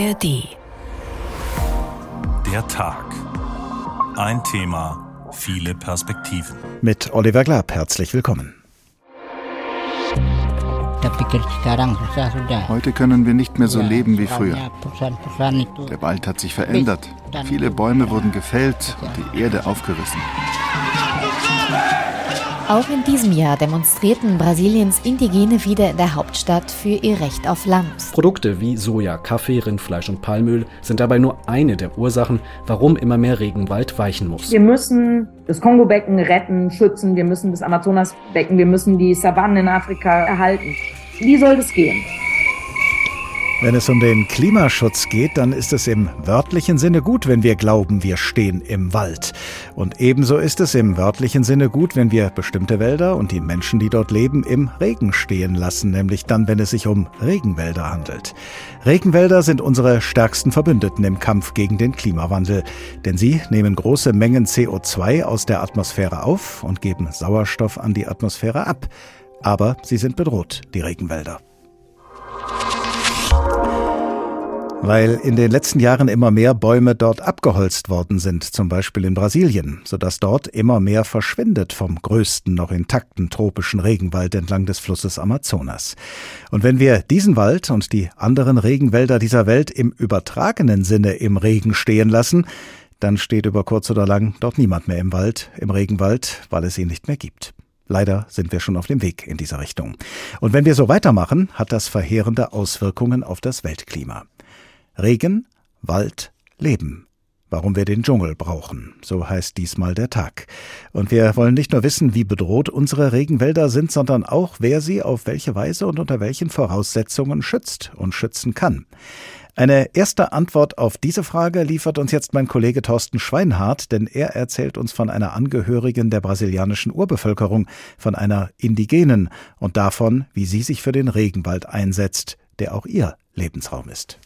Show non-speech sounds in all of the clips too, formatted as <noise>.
ARD. Der Tag. Ein Thema, viele Perspektiven. Mit Oliver Glab herzlich willkommen. Heute können wir nicht mehr so leben wie früher. Der Wald hat sich verändert. Viele Bäume wurden gefällt und die Erde aufgerissen. Auch in diesem Jahr demonstrierten Brasiliens Indigene wieder in der Hauptstadt für ihr Recht auf Land. Produkte wie Soja, Kaffee, Rindfleisch und Palmöl sind dabei nur eine der Ursachen, warum immer mehr Regenwald weichen muss. Wir müssen das Kongo-Becken retten, schützen, wir müssen das Amazonas-Becken, wir müssen die Savannen in Afrika erhalten. Wie soll das gehen? Wenn es um den Klimaschutz geht, dann ist es im wörtlichen Sinne gut, wenn wir glauben, wir stehen im Wald. Und ebenso ist es im wörtlichen Sinne gut, wenn wir bestimmte Wälder und die Menschen, die dort leben, im Regen stehen lassen, nämlich dann, wenn es sich um Regenwälder handelt. Regenwälder sind unsere stärksten Verbündeten im Kampf gegen den Klimawandel, denn sie nehmen große Mengen CO2 aus der Atmosphäre auf und geben Sauerstoff an die Atmosphäre ab. Aber sie sind bedroht, die Regenwälder. Weil in den letzten Jahren immer mehr Bäume dort abgeholzt worden sind, zum Beispiel in Brasilien, sodass dort immer mehr verschwindet vom größten noch intakten tropischen Regenwald entlang des Flusses Amazonas. Und wenn wir diesen Wald und die anderen Regenwälder dieser Welt im übertragenen Sinne im Regen stehen lassen, dann steht über kurz oder lang dort niemand mehr im Wald, im Regenwald, weil es ihn nicht mehr gibt. Leider sind wir schon auf dem Weg in dieser Richtung. Und wenn wir so weitermachen, hat das verheerende Auswirkungen auf das Weltklima. Regen, Wald, Leben. Warum wir den Dschungel brauchen, so heißt diesmal der Tag. Und wir wollen nicht nur wissen, wie bedroht unsere Regenwälder sind, sondern auch, wer sie auf welche Weise und unter welchen Voraussetzungen schützt und schützen kann. Eine erste Antwort auf diese Frage liefert uns jetzt mein Kollege Thorsten Schweinhardt, denn er erzählt uns von einer Angehörigen der brasilianischen Urbevölkerung, von einer Indigenen und davon, wie sie sich für den Regenwald einsetzt, der auch ihr Lebensraum ist.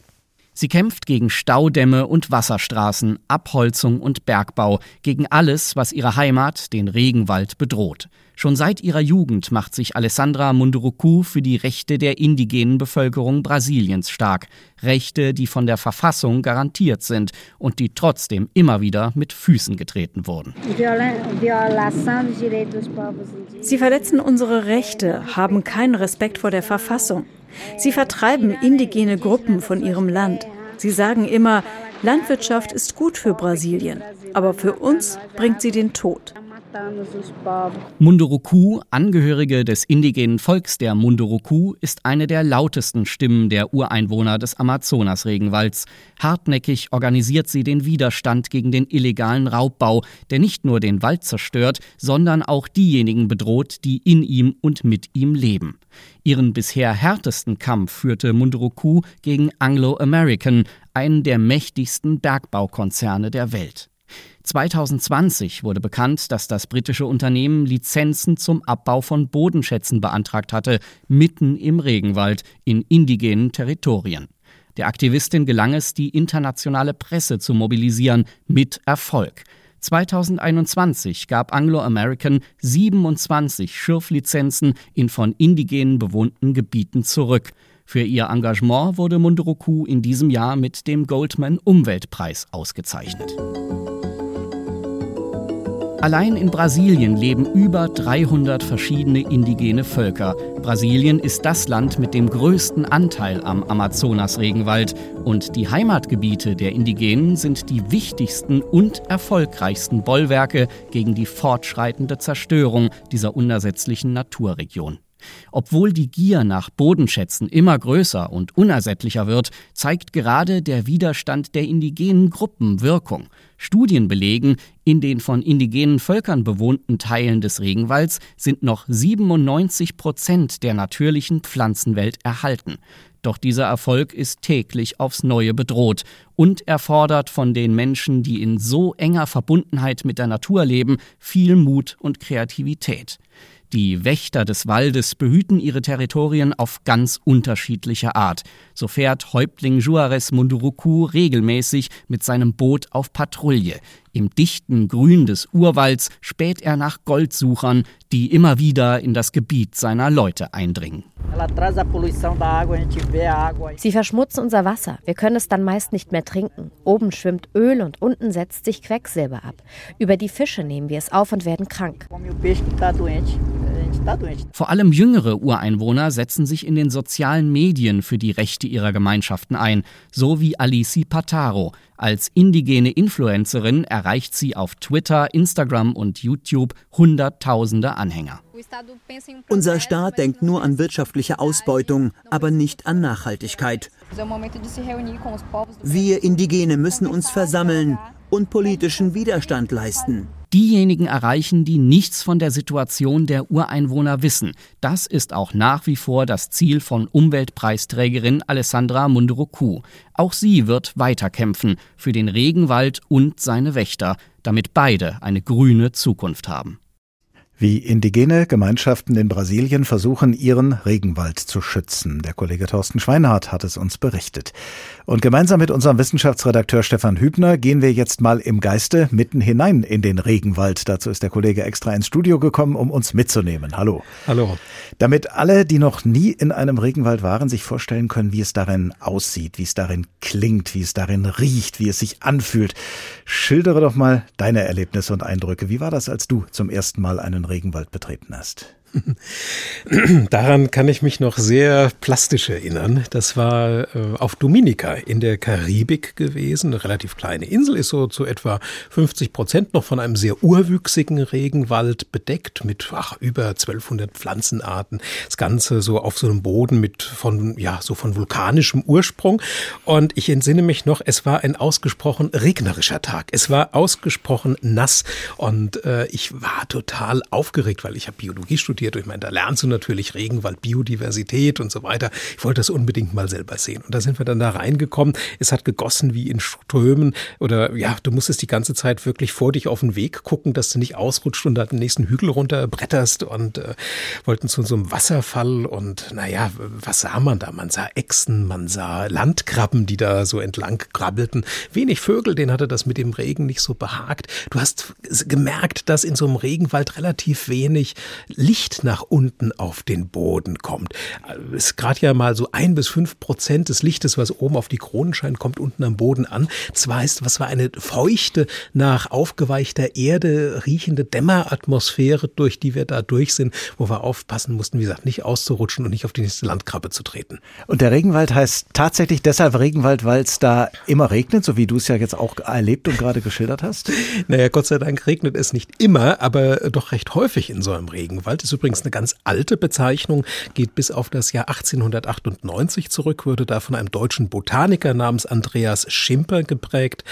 Sie kämpft gegen Staudämme und Wasserstraßen, Abholzung und Bergbau, gegen alles, was ihre Heimat, den Regenwald, bedroht. Schon seit ihrer Jugend macht sich Alessandra Munduruku für die Rechte der indigenen Bevölkerung Brasiliens stark. Rechte, die von der Verfassung garantiert sind und die trotzdem immer wieder mit Füßen getreten wurden. Sie verletzen unsere Rechte, haben keinen Respekt vor der Verfassung. Sie vertreiben indigene Gruppen von ihrem Land. Sie sagen immer, Landwirtschaft ist gut für Brasilien, aber für uns bringt sie den Tod. Munduruku, Angehörige des indigenen Volks der Munduruku, ist eine der lautesten Stimmen der Ureinwohner des Amazonas-Regenwalds. Hartnäckig organisiert sie den Widerstand gegen den illegalen Raubbau, der nicht nur den Wald zerstört, sondern auch diejenigen bedroht, die in ihm und mit ihm leben. Ihren bisher härtesten Kampf führte Munduruku gegen Anglo American, einen der mächtigsten Bergbaukonzerne der Welt. 2020 wurde bekannt, dass das britische Unternehmen Lizenzen zum Abbau von Bodenschätzen beantragt hatte, mitten im Regenwald in indigenen Territorien. Der Aktivistin gelang es, die internationale Presse zu mobilisieren, mit Erfolg. 2021 gab Anglo American 27 Schürflizenzen in von Indigenen bewohnten Gebieten zurück. Für ihr Engagement wurde Munduruku in diesem Jahr mit dem Goldman Umweltpreis ausgezeichnet. Allein in Brasilien leben über 300 verschiedene indigene Völker. Brasilien ist das Land mit dem größten Anteil am Amazonas-Regenwald. Und die Heimatgebiete der Indigenen sind die wichtigsten und erfolgreichsten Bollwerke gegen die fortschreitende Zerstörung dieser unersetzlichen Naturregion. Obwohl die Gier nach Bodenschätzen immer größer und unersättlicher wird, zeigt gerade der Widerstand der indigenen Gruppen Wirkung. Studien belegen, in den von indigenen Völkern bewohnten Teilen des Regenwalds sind noch 97 Prozent der natürlichen Pflanzenwelt erhalten. Doch dieser Erfolg ist täglich aufs Neue bedroht und erfordert von den Menschen, die in so enger Verbundenheit mit der Natur leben, viel Mut und Kreativität. Die Wächter des Waldes behüten ihre Territorien auf ganz unterschiedliche Art. So fährt Häuptling Juarez Munduruku regelmäßig mit seinem Boot auf Patrouille. Im dichten Grün des Urwalds späht er nach Goldsuchern, die immer wieder in das Gebiet seiner Leute eindringen. Sie verschmutzen unser Wasser. Wir können es dann meist nicht mehr trinken. Oben schwimmt Öl und unten setzt sich Quecksilber ab. Über die Fische nehmen wir es auf und werden krank. Vor allem jüngere Ureinwohner setzen sich in den sozialen Medien für die Rechte ihrer Gemeinschaften ein, so wie Alici Pataro. Als indigene Influencerin erreicht sie auf Twitter, Instagram und YouTube Hunderttausende Anhänger. Unser Staat denkt nur an wirtschaftliche Ausbeutung, aber nicht an Nachhaltigkeit. Wir Indigene müssen uns versammeln und politischen Widerstand leisten diejenigen erreichen, die nichts von der Situation der Ureinwohner wissen. Das ist auch nach wie vor das Ziel von Umweltpreisträgerin Alessandra Munduruku. Auch sie wird weiterkämpfen für den Regenwald und seine Wächter, damit beide eine grüne Zukunft haben wie indigene Gemeinschaften in Brasilien versuchen, ihren Regenwald zu schützen. Der Kollege Thorsten Schweinhardt hat es uns berichtet. Und gemeinsam mit unserem Wissenschaftsredakteur Stefan Hübner gehen wir jetzt mal im Geiste mitten hinein in den Regenwald. Dazu ist der Kollege extra ins Studio gekommen, um uns mitzunehmen. Hallo. Hallo. Damit alle, die noch nie in einem Regenwald waren, sich vorstellen können, wie es darin aussieht, wie es darin klingt, wie es darin riecht, wie es sich anfühlt. Schildere doch mal deine Erlebnisse und Eindrücke. Wie war das, als du zum ersten Mal einen Regenwald betreten hast? <laughs> Daran kann ich mich noch sehr plastisch erinnern. Das war äh, auf Dominica in der Karibik gewesen. Eine relativ kleine Insel ist so zu etwa 50 Prozent noch von einem sehr urwüchsigen Regenwald bedeckt mit ach, über 1200 Pflanzenarten. Das Ganze so auf so einem Boden mit von, ja, so von vulkanischem Ursprung. Und ich entsinne mich noch, es war ein ausgesprochen regnerischer Tag. Es war ausgesprochen nass und äh, ich war total aufgeregt, weil ich habe Biologie studiert studiert. Ich meine, da lernst du natürlich Regenwald, Biodiversität und so weiter. Ich wollte das unbedingt mal selber sehen. Und da sind wir dann da reingekommen. Es hat gegossen wie in Strömen oder ja, du musstest die ganze Zeit wirklich vor dich auf den Weg gucken, dass du nicht ausrutscht und da den nächsten Hügel runterbretterst und äh, wollten zu so einem Wasserfall und naja, was sah man da? Man sah Echsen, man sah Landkrabben, die da so entlang krabbelten. Wenig Vögel, denen hatte das mit dem Regen nicht so behagt. Du hast gemerkt, dass in so einem Regenwald relativ wenig Licht nach unten auf den Boden kommt. Es ist gerade ja mal so ein bis fünf Prozent des Lichtes, was oben auf die Kronen scheint, kommt unten am Boden an. Das heißt, was war eine feuchte, nach aufgeweichter Erde riechende Dämmeratmosphäre, durch die wir da durch sind, wo wir aufpassen mussten, wie gesagt, nicht auszurutschen und nicht auf die nächste Landkrabbe zu treten. Und der Regenwald heißt tatsächlich deshalb Regenwald, weil es da immer regnet, so wie du es ja jetzt auch erlebt und gerade geschildert hast? <laughs> Naja, Gott sei Dank regnet es nicht immer, aber doch recht häufig in so einem Regenwald. Es ist übrigens eine ganz alte Bezeichnung, geht bis auf das Jahr 1898 zurück, wurde da von einem deutschen Botaniker namens Andreas Schimper geprägt.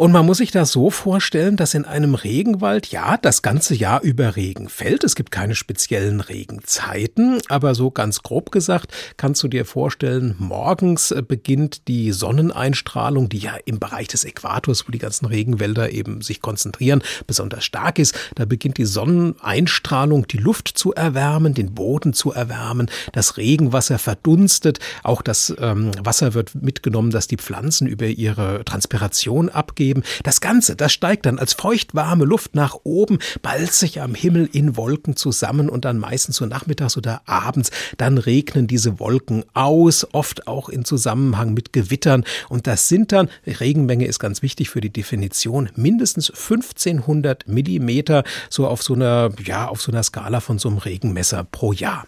Und man muss sich das so vorstellen, dass in einem Regenwald ja das ganze Jahr über Regen fällt. Es gibt keine speziellen Regenzeiten, aber so ganz grob gesagt kannst du dir vorstellen, morgens äh, beginnt die Sonneneinstrahlung, die ja im Bereich des Äquators, wo die ganzen Regenwälder eben sich konzentrieren, besonders stark ist. Da beginnt die Sonneneinstrahlung, die Luft zu erwärmen, den Boden zu erwärmen, das Regenwasser verdunstet, auch das ähm, Wasser wird mitgenommen, dass die Pflanzen über ihre Transpiration abgeben geben. Das Ganze, das steigt dann als feuchtwarme Luft nach oben, ballt sich am Himmel in Wolken zusammen und dann meistens so nachmittags oder abends, dann regnen diese Wolken aus, oft auch in Zusammenhang mit Gewittern. Und das sind dann, Regenmenge ist ganz wichtig für die Definition, mindestens 1500 Millimeter, so auf so einer, ja, auf so einer Skala von so einem Regenmesser pro Jahr.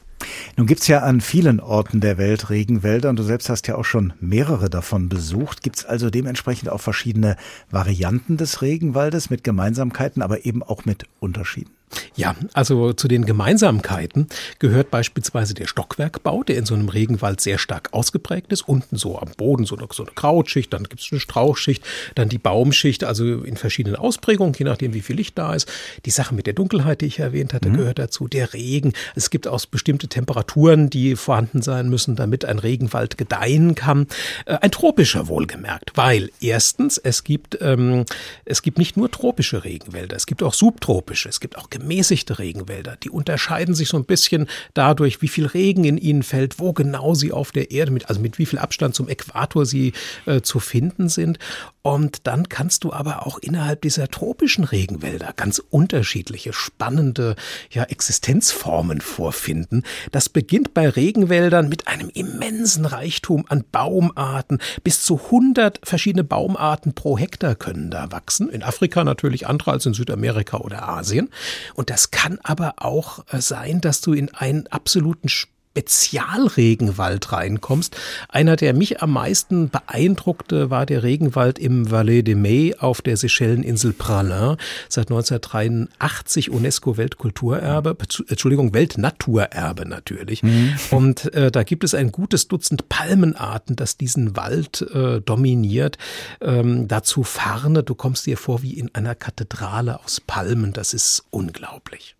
Nun gibt's ja an vielen Orten der Welt Regenwälder und du selbst hast ja auch schon mehrere davon besucht. Gibt's also dementsprechend auch verschiedene Varianten des Regenwaldes mit Gemeinsamkeiten, aber eben auch mit Unterschieden? Ja, also zu den Gemeinsamkeiten gehört beispielsweise der Stockwerkbau, der in so einem Regenwald sehr stark ausgeprägt ist. Unten so am Boden so eine, so eine Krautschicht, dann gibt es eine Strauchschicht, dann die Baumschicht, also in verschiedenen Ausprägungen, je nachdem, wie viel Licht da ist. Die Sache mit der Dunkelheit, die ich erwähnt hatte, mhm. gehört dazu. Der Regen. Es gibt auch bestimmte Temperaturen, die vorhanden sein müssen, damit ein Regenwald gedeihen kann. Äh, ein tropischer wohlgemerkt, weil erstens, es gibt, ähm, es gibt nicht nur tropische Regenwälder, es gibt auch subtropische, es gibt auch gemäßigte Regenwälder. Die unterscheiden sich so ein bisschen dadurch, wie viel Regen in ihnen fällt, wo genau sie auf der Erde, mit, also mit wie viel Abstand zum Äquator sie äh, zu finden sind. Und dann kannst du aber auch innerhalb dieser tropischen Regenwälder ganz unterschiedliche, spannende ja, Existenzformen vorfinden. Das beginnt bei Regenwäldern mit einem immensen Reichtum an Baumarten. Bis zu 100 verschiedene Baumarten pro Hektar können da wachsen. In Afrika natürlich andere als in Südamerika oder Asien. Und das kann aber auch äh, sein, dass du in einen absoluten Spezialregenwald reinkommst. Einer, der mich am meisten beeindruckte, war der Regenwald im Valais de Mai auf der Seychelleninsel Pralin, seit 1983 UNESCO Weltkulturerbe, Entschuldigung, Weltnaturerbe natürlich. Mhm. Und äh, da gibt es ein gutes Dutzend Palmenarten, das diesen Wald äh, dominiert. Ähm, dazu Farne, du kommst dir vor wie in einer Kathedrale aus Palmen, das ist unglaublich.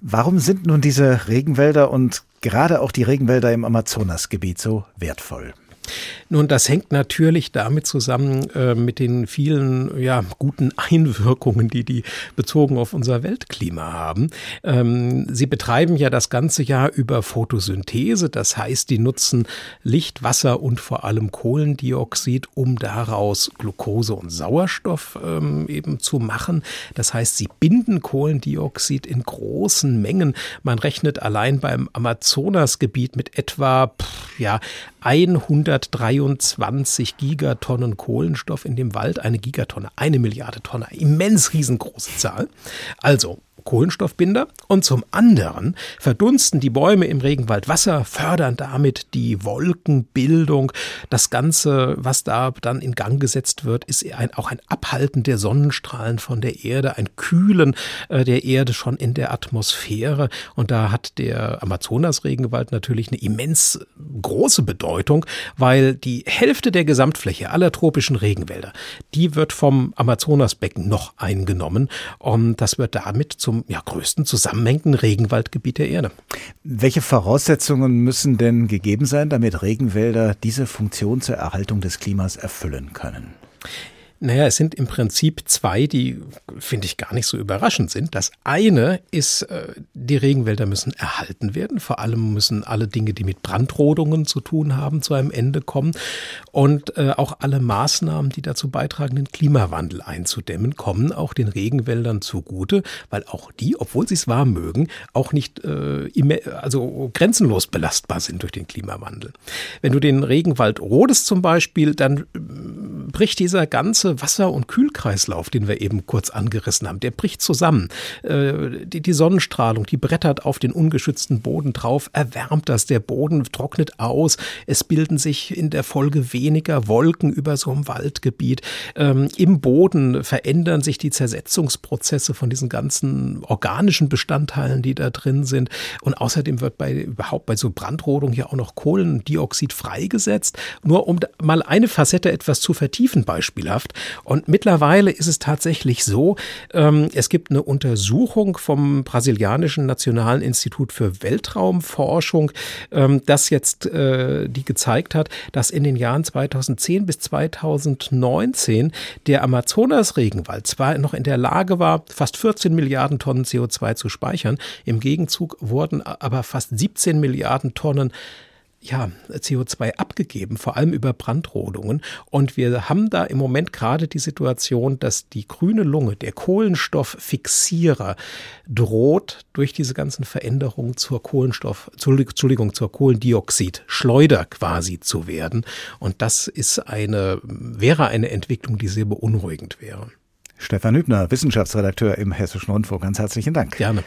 Warum sind nun diese Regenwälder und gerade auch die Regenwälder im Amazonasgebiet so wertvoll? Nun, das hängt natürlich damit zusammen äh, mit den vielen ja, guten <laughs> Einwirkungen, die die bezogen auf unser Weltklima haben. Ähm, sie betreiben ja das ganze Jahr über Photosynthese, das heißt, die nutzen Licht, Wasser und vor allem Kohlendioxid, um daraus Glucose und Sauerstoff ähm, eben zu machen. Das heißt, sie binden Kohlendioxid in großen Mengen. Man rechnet allein beim Amazonasgebiet mit etwa pff, ja 123 Gigatonnen Kohlenstoff in dem Wald. Eine Gigatonne, eine Milliarde Tonne, immens riesengroße Zahl. Also Kohlenstoffbinder und zum anderen verdunsten die Bäume im Regenwald Wasser, fördern damit die Wolkenbildung. Das Ganze, was da dann in Gang gesetzt wird, ist ein, auch ein Abhalten der Sonnenstrahlen von der Erde, ein Kühlen äh, der Erde schon in der Atmosphäre. Und da hat der Amazonas-Regenwald natürlich eine immens große Bedeutung, weil die Hälfte der Gesamtfläche aller tropischen Regenwälder, die wird vom Amazonasbecken noch eingenommen. Und das wird damit zum ja, größten zusammenhängenden Regenwaldgebiet der Erde. Welche Voraussetzungen müssen denn gegeben sein, damit Regenwälder diese Funktion zur Erhaltung des Klimas erfüllen können? Naja, es sind im Prinzip zwei, die, finde ich, gar nicht so überraschend sind. Das eine ist, äh, die Regenwälder müssen erhalten werden. Vor allem müssen alle Dinge, die mit Brandrodungen zu tun haben, zu einem Ende kommen. Und äh, auch alle Maßnahmen, die dazu beitragen, den Klimawandel einzudämmen, kommen auch den Regenwäldern zugute, weil auch die, obwohl sie es warm mögen, auch nicht äh, also grenzenlos belastbar sind durch den Klimawandel. Wenn du den Regenwald rodest zum Beispiel, dann bricht dieser ganze Wasser- und Kühlkreislauf, den wir eben kurz angerissen haben, der bricht zusammen. Äh, die, Sonnenstrahlung, die brettert auf den ungeschützten Boden drauf, erwärmt das, der Boden trocknet aus, es bilden sich in der Folge weniger Wolken über so einem Waldgebiet. Ähm, Im Boden verändern sich die Zersetzungsprozesse von diesen ganzen organischen Bestandteilen, die da drin sind. Und außerdem wird bei überhaupt bei so Brandrodung ja auch noch Kohlendioxid freigesetzt. Nur um mal eine Facette etwas zu vertiefen, beispielhaft. Und mittlerweile ist es tatsächlich so, ähm, es gibt eine Untersuchung vom brasilianischen Nationalen Institut für Weltraumforschung, ähm, das jetzt äh, die gezeigt hat, dass in den Jahren 2010 bis 2019 der Amazonas-Regenwald zwar noch in der Lage war, fast 14 Milliarden Tonnen CO2 zu speichern, im Gegenzug wurden aber fast 17 Milliarden Tonnen ja, CO2 abgegeben, vor allem über Brandrodungen. Und wir haben da im Moment gerade die Situation, dass die grüne Lunge, der Kohlenstofffixierer, droht durch diese ganzen Veränderungen zur Kohlenstoff, Entschuldigung, zur Kohlendioxidschleuder quasi zu werden. Und das ist eine, wäre eine Entwicklung, die sehr beunruhigend wäre. Stefan Hübner, Wissenschaftsredakteur im Hessischen Rundfunk. Ganz herzlichen Dank. Gerne.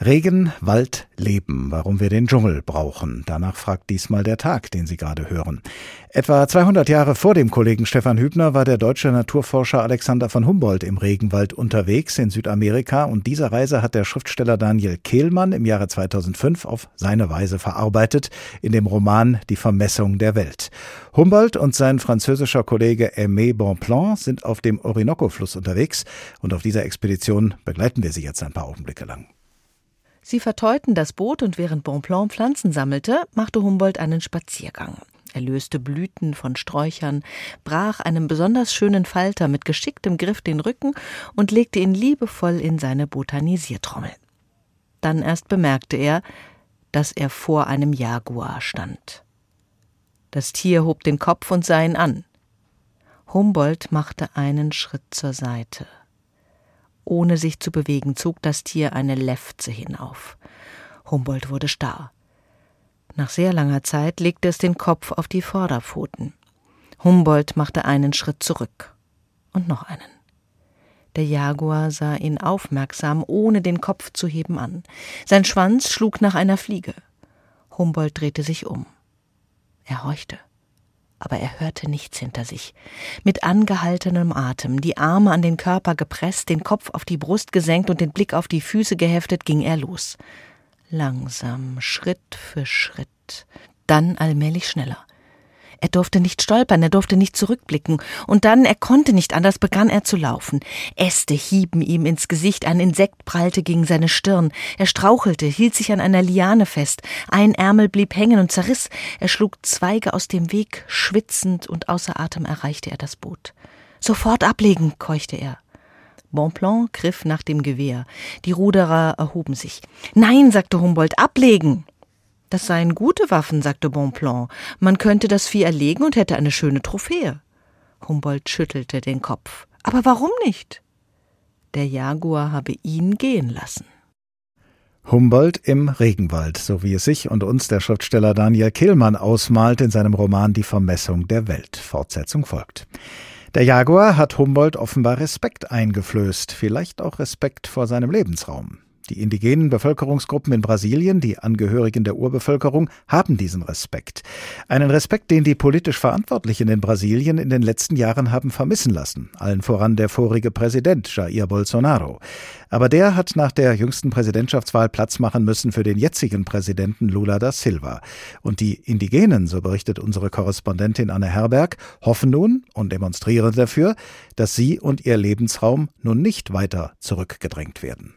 Regen, Wald, Leben, warum wir den Dschungel brauchen. Danach fragt diesmal der Tag, den Sie gerade hören. Etwa 200 Jahre vor dem Kollegen Stefan Hübner war der deutsche Naturforscher Alexander von Humboldt im Regenwald unterwegs in Südamerika und diese Reise hat der Schriftsteller Daniel Kehlmann im Jahre 2005 auf seine Weise verarbeitet in dem Roman Die Vermessung der Welt. Humboldt und sein französischer Kollege Aimé Bonpland sind auf dem Orinoco-Fluss unterwegs und auf dieser Expedition begleiten wir sie jetzt ein paar Augenblicke lang. Sie verteuten das Boot und während Bonpland Pflanzen sammelte, machte Humboldt einen Spaziergang. Er löste Blüten von Sträuchern, brach einem besonders schönen Falter mit geschicktem Griff den Rücken und legte ihn liebevoll in seine Botanisiertrommel. Dann erst bemerkte er, dass er vor einem Jaguar stand. Das Tier hob den Kopf und sah ihn an. Humboldt machte einen Schritt zur Seite. Ohne sich zu bewegen, zog das Tier eine Lefze hinauf. Humboldt wurde starr. Nach sehr langer Zeit legte es den Kopf auf die Vorderpfoten. Humboldt machte einen Schritt zurück und noch einen. Der Jaguar sah ihn aufmerksam, ohne den Kopf zu heben, an. Sein Schwanz schlug nach einer Fliege. Humboldt drehte sich um. Er horchte aber er hörte nichts hinter sich. Mit angehaltenem Atem, die Arme an den Körper gepresst, den Kopf auf die Brust gesenkt und den Blick auf die Füße geheftet, ging er los. Langsam, Schritt für Schritt, dann allmählich schneller. Er durfte nicht stolpern, er durfte nicht zurückblicken. Und dann, er konnte nicht anders, begann er zu laufen. Äste hieben ihm ins Gesicht, ein Insekt prallte gegen seine Stirn. Er strauchelte, hielt sich an einer Liane fest. Ein Ärmel blieb hängen und zerriss. Er schlug Zweige aus dem Weg, schwitzend und außer Atem erreichte er das Boot. Sofort ablegen, keuchte er. Bonpland griff nach dem Gewehr. Die Ruderer erhoben sich. Nein, sagte Humboldt, ablegen! Das seien gute Waffen, sagte Bonpland. Man könnte das Vieh erlegen und hätte eine schöne Trophäe. Humboldt schüttelte den Kopf. Aber warum nicht? Der Jaguar habe ihn gehen lassen. Humboldt im Regenwald, so wie es sich und uns der Schriftsteller Daniel Kehlmann ausmalt in seinem Roman Die Vermessung der Welt. Fortsetzung folgt. Der Jaguar hat Humboldt offenbar Respekt eingeflößt, vielleicht auch Respekt vor seinem Lebensraum. Die indigenen Bevölkerungsgruppen in Brasilien, die Angehörigen der Urbevölkerung, haben diesen Respekt. Einen Respekt, den die politisch Verantwortlichen in Brasilien in den letzten Jahren haben vermissen lassen. Allen voran der vorige Präsident Jair Bolsonaro. Aber der hat nach der jüngsten Präsidentschaftswahl Platz machen müssen für den jetzigen Präsidenten Lula da Silva. Und die Indigenen, so berichtet unsere Korrespondentin Anne Herberg, hoffen nun und demonstrieren dafür, dass sie und ihr Lebensraum nun nicht weiter zurückgedrängt werden.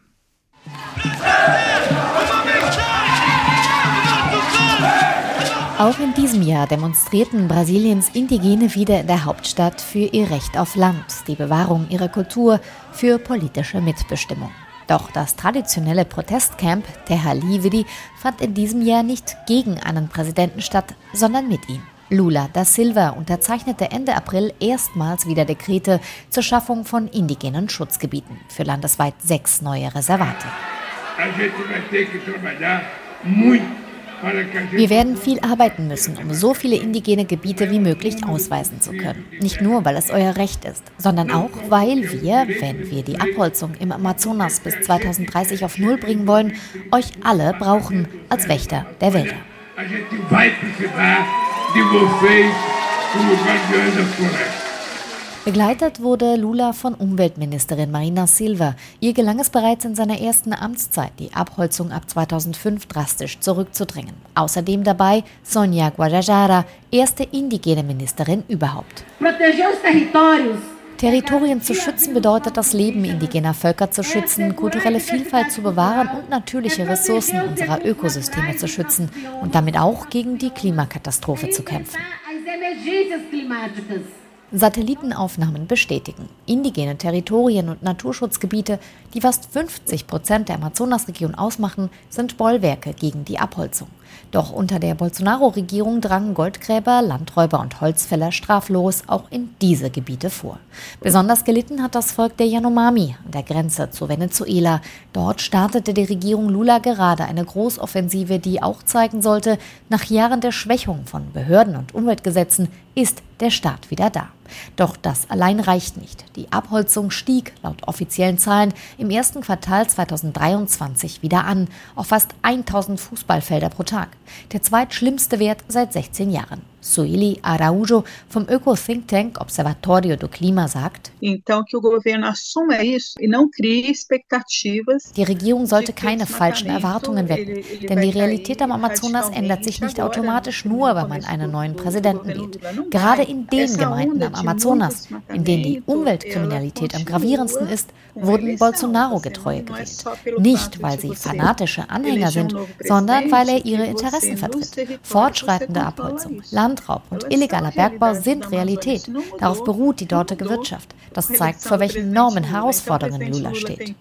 Auch in diesem Jahr demonstrierten Brasiliens Indigene wieder in der Hauptstadt für ihr Recht auf Land, die Bewahrung ihrer Kultur, für politische Mitbestimmung. Doch das traditionelle Protestcamp Terra Livre fand in diesem Jahr nicht gegen einen Präsidenten statt, sondern mit ihm. Lula da Silva unterzeichnete Ende April erstmals wieder Dekrete zur Schaffung von indigenen Schutzgebieten für landesweit sechs neue Reservate. Wir werden viel arbeiten müssen, um so viele indigene Gebiete wie möglich ausweisen zu können. Nicht nur, weil es euer Recht ist, sondern auch, weil wir, wenn wir die Abholzung im Amazonas bis 2030 auf Null bringen wollen, euch alle brauchen als Wächter der Wälder de vocês como guardiões da floresta. Begleitet wurde Lula von Umweltministerin Marina Silva. Ihr gelang es bereits in seiner ersten Amtszeit, die Abholzung ab 2005 drastisch zurückzudrängen. Außerdem dabei Sonja Guajajara, erste indigene Ministerin überhaupt. Territorien zu schützen bedeutet, das Leben indigener Völker zu schützen, kulturelle Vielfalt zu bewahren und natürliche Ressourcen unserer Ökosysteme zu schützen und damit auch gegen die Klimakatastrophe zu kämpfen. Satellitenaufnahmen bestätigen. Indigene Territorien und Naturschutzgebiete, die fast 50 Prozent der Amazonasregion ausmachen, sind Bollwerke gegen die Abholzung. Doch unter der Bolsonaro-Regierung drangen Goldgräber, Landräuber und Holzfäller straflos auch in diese Gebiete vor. Besonders gelitten hat das Volk der Yanomami an der Grenze zu Venezuela. Dort startete die Regierung Lula gerade eine Großoffensive, die auch zeigen sollte, nach Jahren der Schwächung von Behörden und Umweltgesetzen ist der Staat wieder da. Doch das allein reicht nicht. Die Abholzung stieg laut offiziellen Zahlen im ersten Quartal 2023 wieder an, auf fast 1000 Fußballfelder pro Tag. Der zweitschlimmste Wert seit 16 Jahren. Sueli Araújo vom Öko-Think Tank Observatorio do Clima sagt, e die Regierung sollte keine falschen Erwartungen wecken, denn die Realität am Amazonas ändert sich nicht automatisch nur, weil man einen neuen Präsidenten wählt. Gerade in den Gemeinden am Amazonas, in denen die Umweltkriminalität am gravierendsten ist, wurden Bolsonaro-Getreue gewählt. Nicht, weil sie fanatische Anhänger sind, sondern weil er ihre Interessen vertritt. Fortschreitende Abholzung, Landraub und illegaler Bergbau sind Realität. Darauf beruht die dortige Wirtschaft. Das zeigt, vor welchen enormen Herausforderungen Lula steht.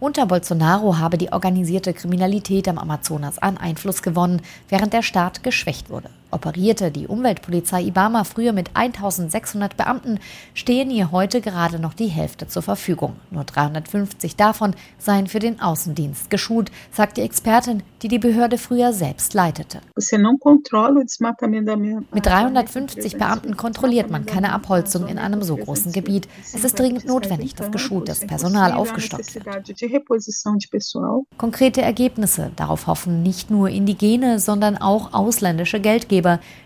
Unter Bolsonaro habe die organisierte Kriminalität am Amazonas an Einfluss gewonnen, während der Staat geschwächt wurde. Operierte die Umweltpolizei Ibama früher mit 1600 Beamten, stehen ihr heute gerade noch die Hälfte zur Verfügung. Nur 350 davon seien für den Außendienst geschult, sagt die Expertin, die die Behörde früher selbst leitete. Mit 350 Beamten kontrolliert man keine Abholzung in einem so großen Gebiet. Es ist dringend notwendig, dass geschultes Personal aufgestockt wird. Konkrete Ergebnisse, darauf hoffen nicht nur Indigene, sondern auch ausländische Geldgeber,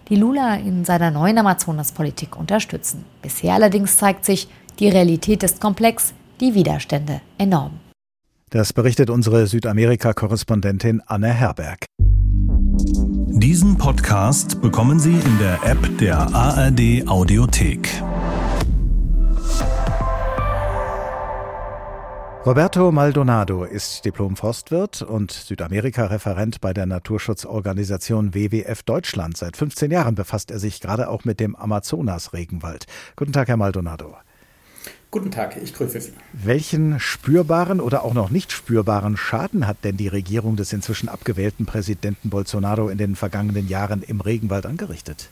die Lula in seiner neuen Amazonaspolitik unterstützen. Bisher allerdings zeigt sich, die Realität ist komplex, die Widerstände enorm. Das berichtet unsere Südamerika-Korrespondentin Anne Herberg. Diesen Podcast bekommen Sie in der App der ARD Audiothek. Roberto Maldonado ist Diplom-Forstwirt und Südamerika-Referent bei der Naturschutzorganisation WWF Deutschland. Seit 15 Jahren befasst er sich gerade auch mit dem Amazonas-Regenwald. Guten Tag, Herr Maldonado. Guten Tag, ich grüße Sie. Welchen spürbaren oder auch noch nicht spürbaren Schaden hat denn die Regierung des inzwischen abgewählten Präsidenten Bolsonaro in den vergangenen Jahren im Regenwald angerichtet?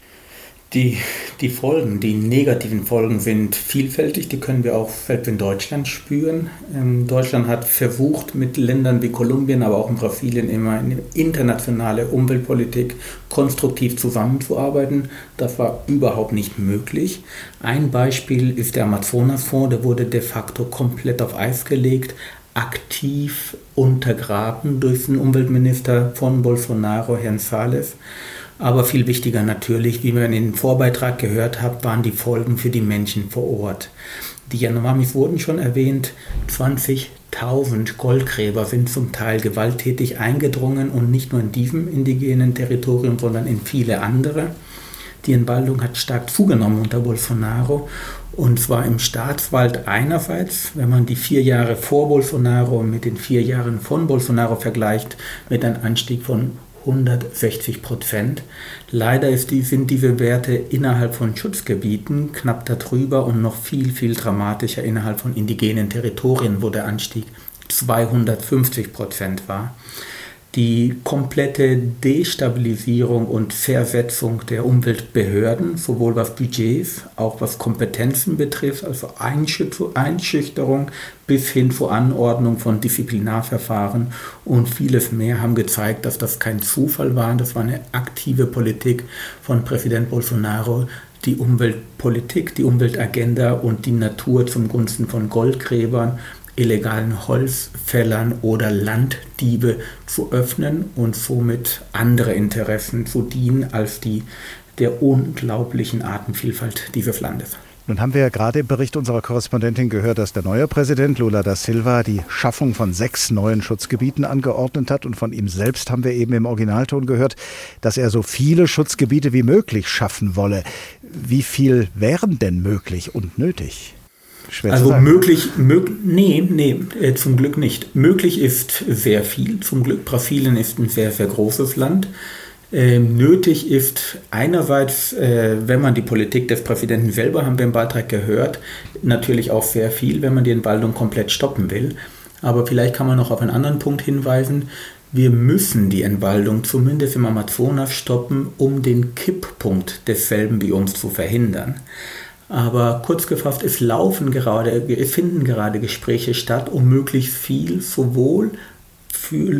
Die, die Folgen, die negativen Folgen sind vielfältig, die können wir auch selbst in Deutschland spüren. Ähm, Deutschland hat versucht, mit Ländern wie Kolumbien, aber auch in Brasilien immer eine internationale Umweltpolitik konstruktiv zusammenzuarbeiten. Das war überhaupt nicht möglich. Ein Beispiel ist der Amazonasfonds, der wurde de facto komplett auf Eis gelegt aktiv untergraben durch den Umweltminister von Bolsonaro, Herrn Salles. Aber viel wichtiger natürlich, wie wir in dem Vorbeitrag gehört haben, waren die Folgen für die Menschen vor Ort. Die Yanomamis wurden schon erwähnt, 20.000 Goldgräber sind zum Teil gewalttätig eingedrungen und nicht nur in diesem indigenen Territorium, sondern in viele andere. Die Entwaldung hat stark zugenommen unter Bolsonaro und zwar im Staatswald einerseits, wenn man die vier Jahre vor Bolsonaro mit den vier Jahren von Bolsonaro vergleicht, mit einem Anstieg von 160 Prozent. Leider die, sind diese Werte innerhalb von Schutzgebieten knapp darüber und noch viel, viel dramatischer innerhalb von indigenen Territorien, wo der Anstieg 250 Prozent war die komplette Destabilisierung und Versetzung der Umweltbehörden, sowohl was Budgets, auch was Kompetenzen betrifft, also Einschüchterung bis hin zur Anordnung von Disziplinarverfahren und vieles mehr haben gezeigt, dass das kein Zufall war. Das war eine aktive Politik von Präsident Bolsonaro, die Umweltpolitik, die Umweltagenda und die Natur zum Gunsten von Goldgräbern illegalen Holzfällern oder Landdiebe zu öffnen und somit andere Interessen zu dienen als die der unglaublichen Artenvielfalt dieses Landes. Nun haben wir ja gerade im Bericht unserer Korrespondentin gehört, dass der neue Präsident Lula da Silva die Schaffung von sechs neuen Schutzgebieten angeordnet hat. Und von ihm selbst haben wir eben im Originalton gehört, dass er so viele Schutzgebiete wie möglich schaffen wolle. Wie viel wären denn möglich und nötig? Schwer also möglich, mög, nee, nee, äh, zum Glück nicht. Möglich ist sehr viel. Zum Glück Brasilien ist ein sehr, sehr großes Land. Äh, nötig ist einerseits, äh, wenn man die Politik des Präsidenten selber, haben wir im Beitrag gehört, natürlich auch sehr viel, wenn man die Entwaldung komplett stoppen will. Aber vielleicht kann man noch auf einen anderen Punkt hinweisen. Wir müssen die Entwaldung zumindest im Amazonas stoppen, um den Kipppunkt desselben Bioms zu verhindern. Aber kurz gefasst, es laufen gerade, es finden gerade Gespräche statt, um möglichst viel sowohl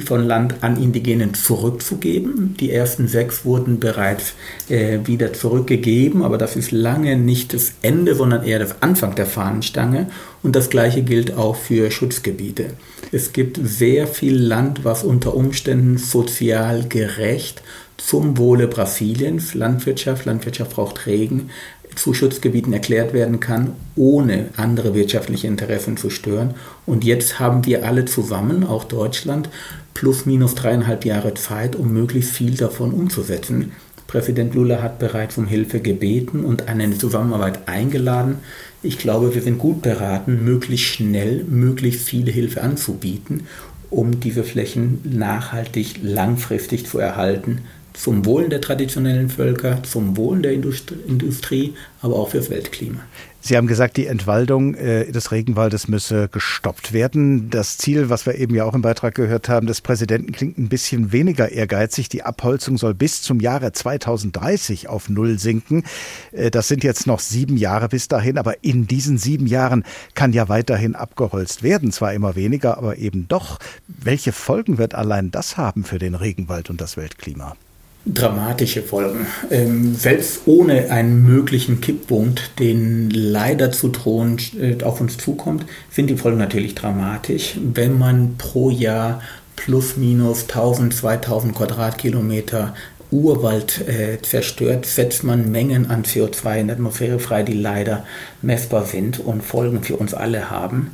von Land an Indigenen zurückzugeben. Die ersten sechs wurden bereits äh, wieder zurückgegeben, aber das ist lange nicht das Ende, sondern eher das Anfang der Fahnenstange. Und das gleiche gilt auch für Schutzgebiete. Es gibt sehr viel Land, was unter Umständen sozial gerecht zum Wohle Brasiliens, Landwirtschaft, Landwirtschaft braucht Regen, zu Schutzgebieten erklärt werden kann, ohne andere wirtschaftliche Interessen zu stören. Und jetzt haben wir alle zusammen, auch Deutschland, plus minus dreieinhalb Jahre Zeit, um möglichst viel davon umzusetzen. Präsident Lula hat bereits um Hilfe gebeten und eine Zusammenarbeit eingeladen. Ich glaube, wir sind gut beraten, möglichst schnell möglichst viele Hilfe anzubieten, um diese Flächen nachhaltig, langfristig zu erhalten zum Wohlen der traditionellen Völker, zum Wohlen der Industrie, aber auch fürs Weltklima. Sie haben gesagt, die Entwaldung äh, des Regenwaldes müsse gestoppt werden. Das Ziel, was wir eben ja auch im Beitrag gehört haben, des Präsidenten klingt ein bisschen weniger ehrgeizig. Die Abholzung soll bis zum Jahre 2030 auf Null sinken. Äh, das sind jetzt noch sieben Jahre bis dahin, aber in diesen sieben Jahren kann ja weiterhin abgeholzt werden. Zwar immer weniger, aber eben doch. Welche Folgen wird allein das haben für den Regenwald und das Weltklima? Dramatische Folgen. Ähm, selbst ohne einen möglichen Kipppunkt, den leider zu drohen äh, auf uns zukommt, sind die Folgen natürlich dramatisch. Wenn man pro Jahr plus minus 1000, 2000 Quadratkilometer Urwald äh, zerstört, setzt man Mengen an CO2 in der Atmosphäre frei, die leider messbar sind und Folgen für uns alle haben.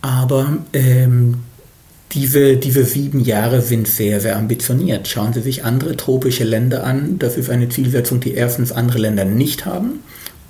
Aber ähm, diese, diese sieben Jahre sind sehr, sehr ambitioniert. Schauen Sie sich andere tropische Länder an. Das ist eine Zielsetzung, die erstens andere Länder nicht haben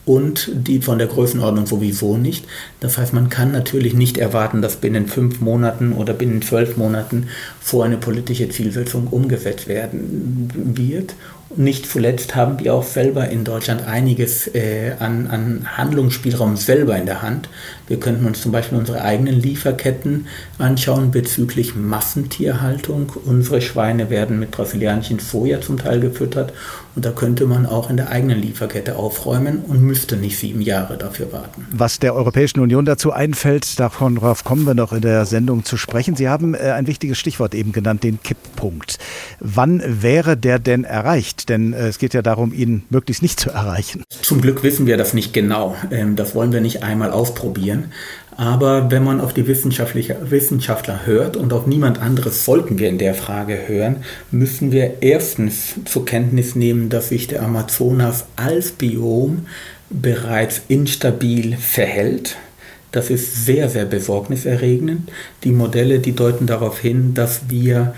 und die von der Größenordnung sowieso nicht. Das heißt, man kann natürlich nicht erwarten, dass binnen fünf Monaten oder binnen zwölf Monaten vor eine politische Zielsetzung umgesetzt werden wird. Nicht zuletzt haben wir auch selber in Deutschland einiges äh, an, an Handlungsspielraum selber in der Hand. Wir könnten uns zum Beispiel unsere eigenen Lieferketten anschauen bezüglich Massentierhaltung. Unsere Schweine werden mit brasilianischem Soja zum Teil gefüttert und da könnte man auch in der eigenen Lieferkette aufräumen und müsste nicht sieben Jahre dafür warten. Was der Europäischen Union dazu einfällt, darauf kommen wir noch in der Sendung zu sprechen. Sie haben äh, ein wichtiges Stichwort eben genannt, den Kipppunkt. Wann wäre der denn erreicht? Denn äh, es geht ja darum, ihn möglichst nicht zu erreichen. Zum Glück wissen wir das nicht genau. Ähm, das wollen wir nicht einmal ausprobieren. Aber wenn man auf die Wissenschaftler hört und auf niemand anderes sollten wir in der Frage hören, müssen wir erstens zur Kenntnis nehmen, dass sich der Amazonas als Biom bereits instabil verhält. Das ist sehr, sehr besorgniserregend. Die Modelle, die deuten darauf hin, dass wir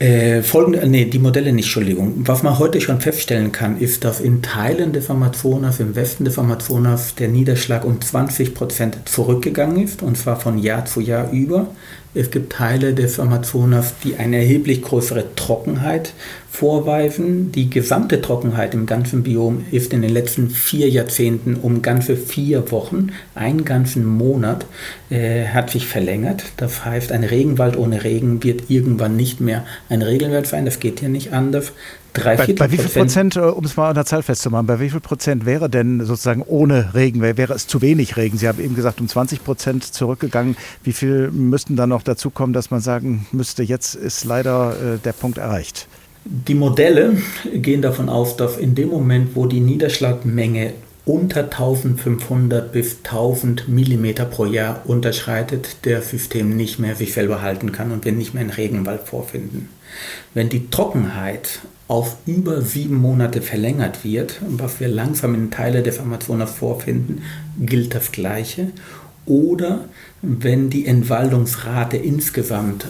äh, folgende, nee, die Modelle nicht, Entschuldigung. Was man heute schon feststellen kann, ist, dass in Teilen des Amazonas, im Westen des Amazonas, der Niederschlag um 20 Prozent zurückgegangen ist, und zwar von Jahr zu Jahr über. Es gibt Teile des Amazonas, die eine erheblich größere Trockenheit vorweisen. Die gesamte Trockenheit im ganzen Biom ist in den letzten vier Jahrzehnten um ganze vier Wochen, einen ganzen Monat, äh, hat sich verlängert. Das heißt, ein Regenwald ohne Regen wird irgendwann nicht mehr ein Regenwald sein. Das geht hier nicht anders. Drei, bei, bei wie viel Prozent, äh, um es mal an der Zahl festzumachen, bei wie viel Prozent wäre denn sozusagen ohne Regen, wäre es zu wenig Regen? Sie haben eben gesagt, um 20 Prozent zurückgegangen. Wie viel müssten dann noch dazu kommen, dass man sagen müsste, jetzt ist leider äh, der Punkt erreicht? Die Modelle gehen davon aus, dass in dem Moment, wo die Niederschlagmenge unter 1500 bis 1000 Millimeter pro Jahr unterschreitet, der System nicht mehr sich selber halten kann und wir nicht mehr einen Regenwald vorfinden. Wenn die Trockenheit auf über sieben Monate verlängert wird, was wir langsam in Teile des Amazonas vorfinden, gilt das Gleiche. Oder wenn die Entwaldungsrate insgesamt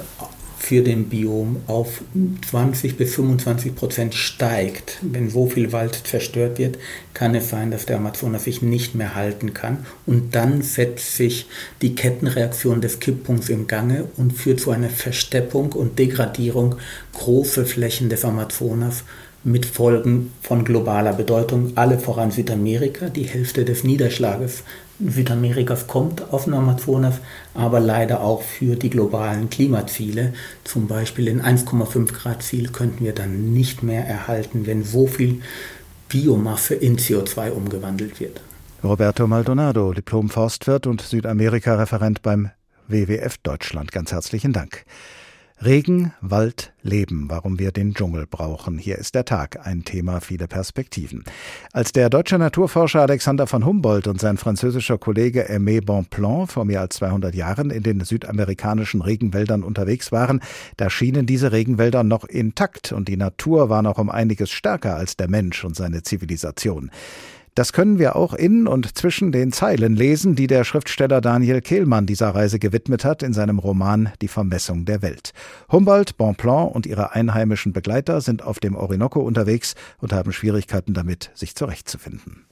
für den Biom auf 20 bis 25 Prozent steigt, wenn so viel Wald zerstört wird, kann es sein, dass der Amazonas sich nicht mehr halten kann. Und dann setzt sich die Kettenreaktion des Kipppunkts im Gange und führt zu einer Versteppung und Degradierung großer Flächen des Amazonas mit Folgen von globaler Bedeutung, alle voran Südamerika. Die Hälfte des Niederschlages Südamerikas kommt aus dem Amazonas, aber leider auch für die globalen Klimaziele. Zum Beispiel den 1,5 Grad Ziel könnten wir dann nicht mehr erhalten, wenn so viel Biomasse in CO2 umgewandelt wird. Roberto Maldonado, Diplom-Forstwirt und Südamerika-Referent beim WWF Deutschland. Ganz herzlichen Dank. Regen, Wald, Leben, warum wir den Dschungel brauchen. Hier ist der Tag, ein Thema, viele Perspektiven. Als der deutsche Naturforscher Alexander von Humboldt und sein französischer Kollege Aimé Bonpland vor mehr als 200 Jahren in den südamerikanischen Regenwäldern unterwegs waren, da schienen diese Regenwälder noch intakt und die Natur war noch um einiges stärker als der Mensch und seine Zivilisation. Das können wir auch in und zwischen den Zeilen lesen, die der Schriftsteller Daniel Kehlmann dieser Reise gewidmet hat in seinem Roman Die Vermessung der Welt. Humboldt, Bonpland und ihre einheimischen Begleiter sind auf dem Orinoco unterwegs und haben Schwierigkeiten damit, sich zurechtzufinden.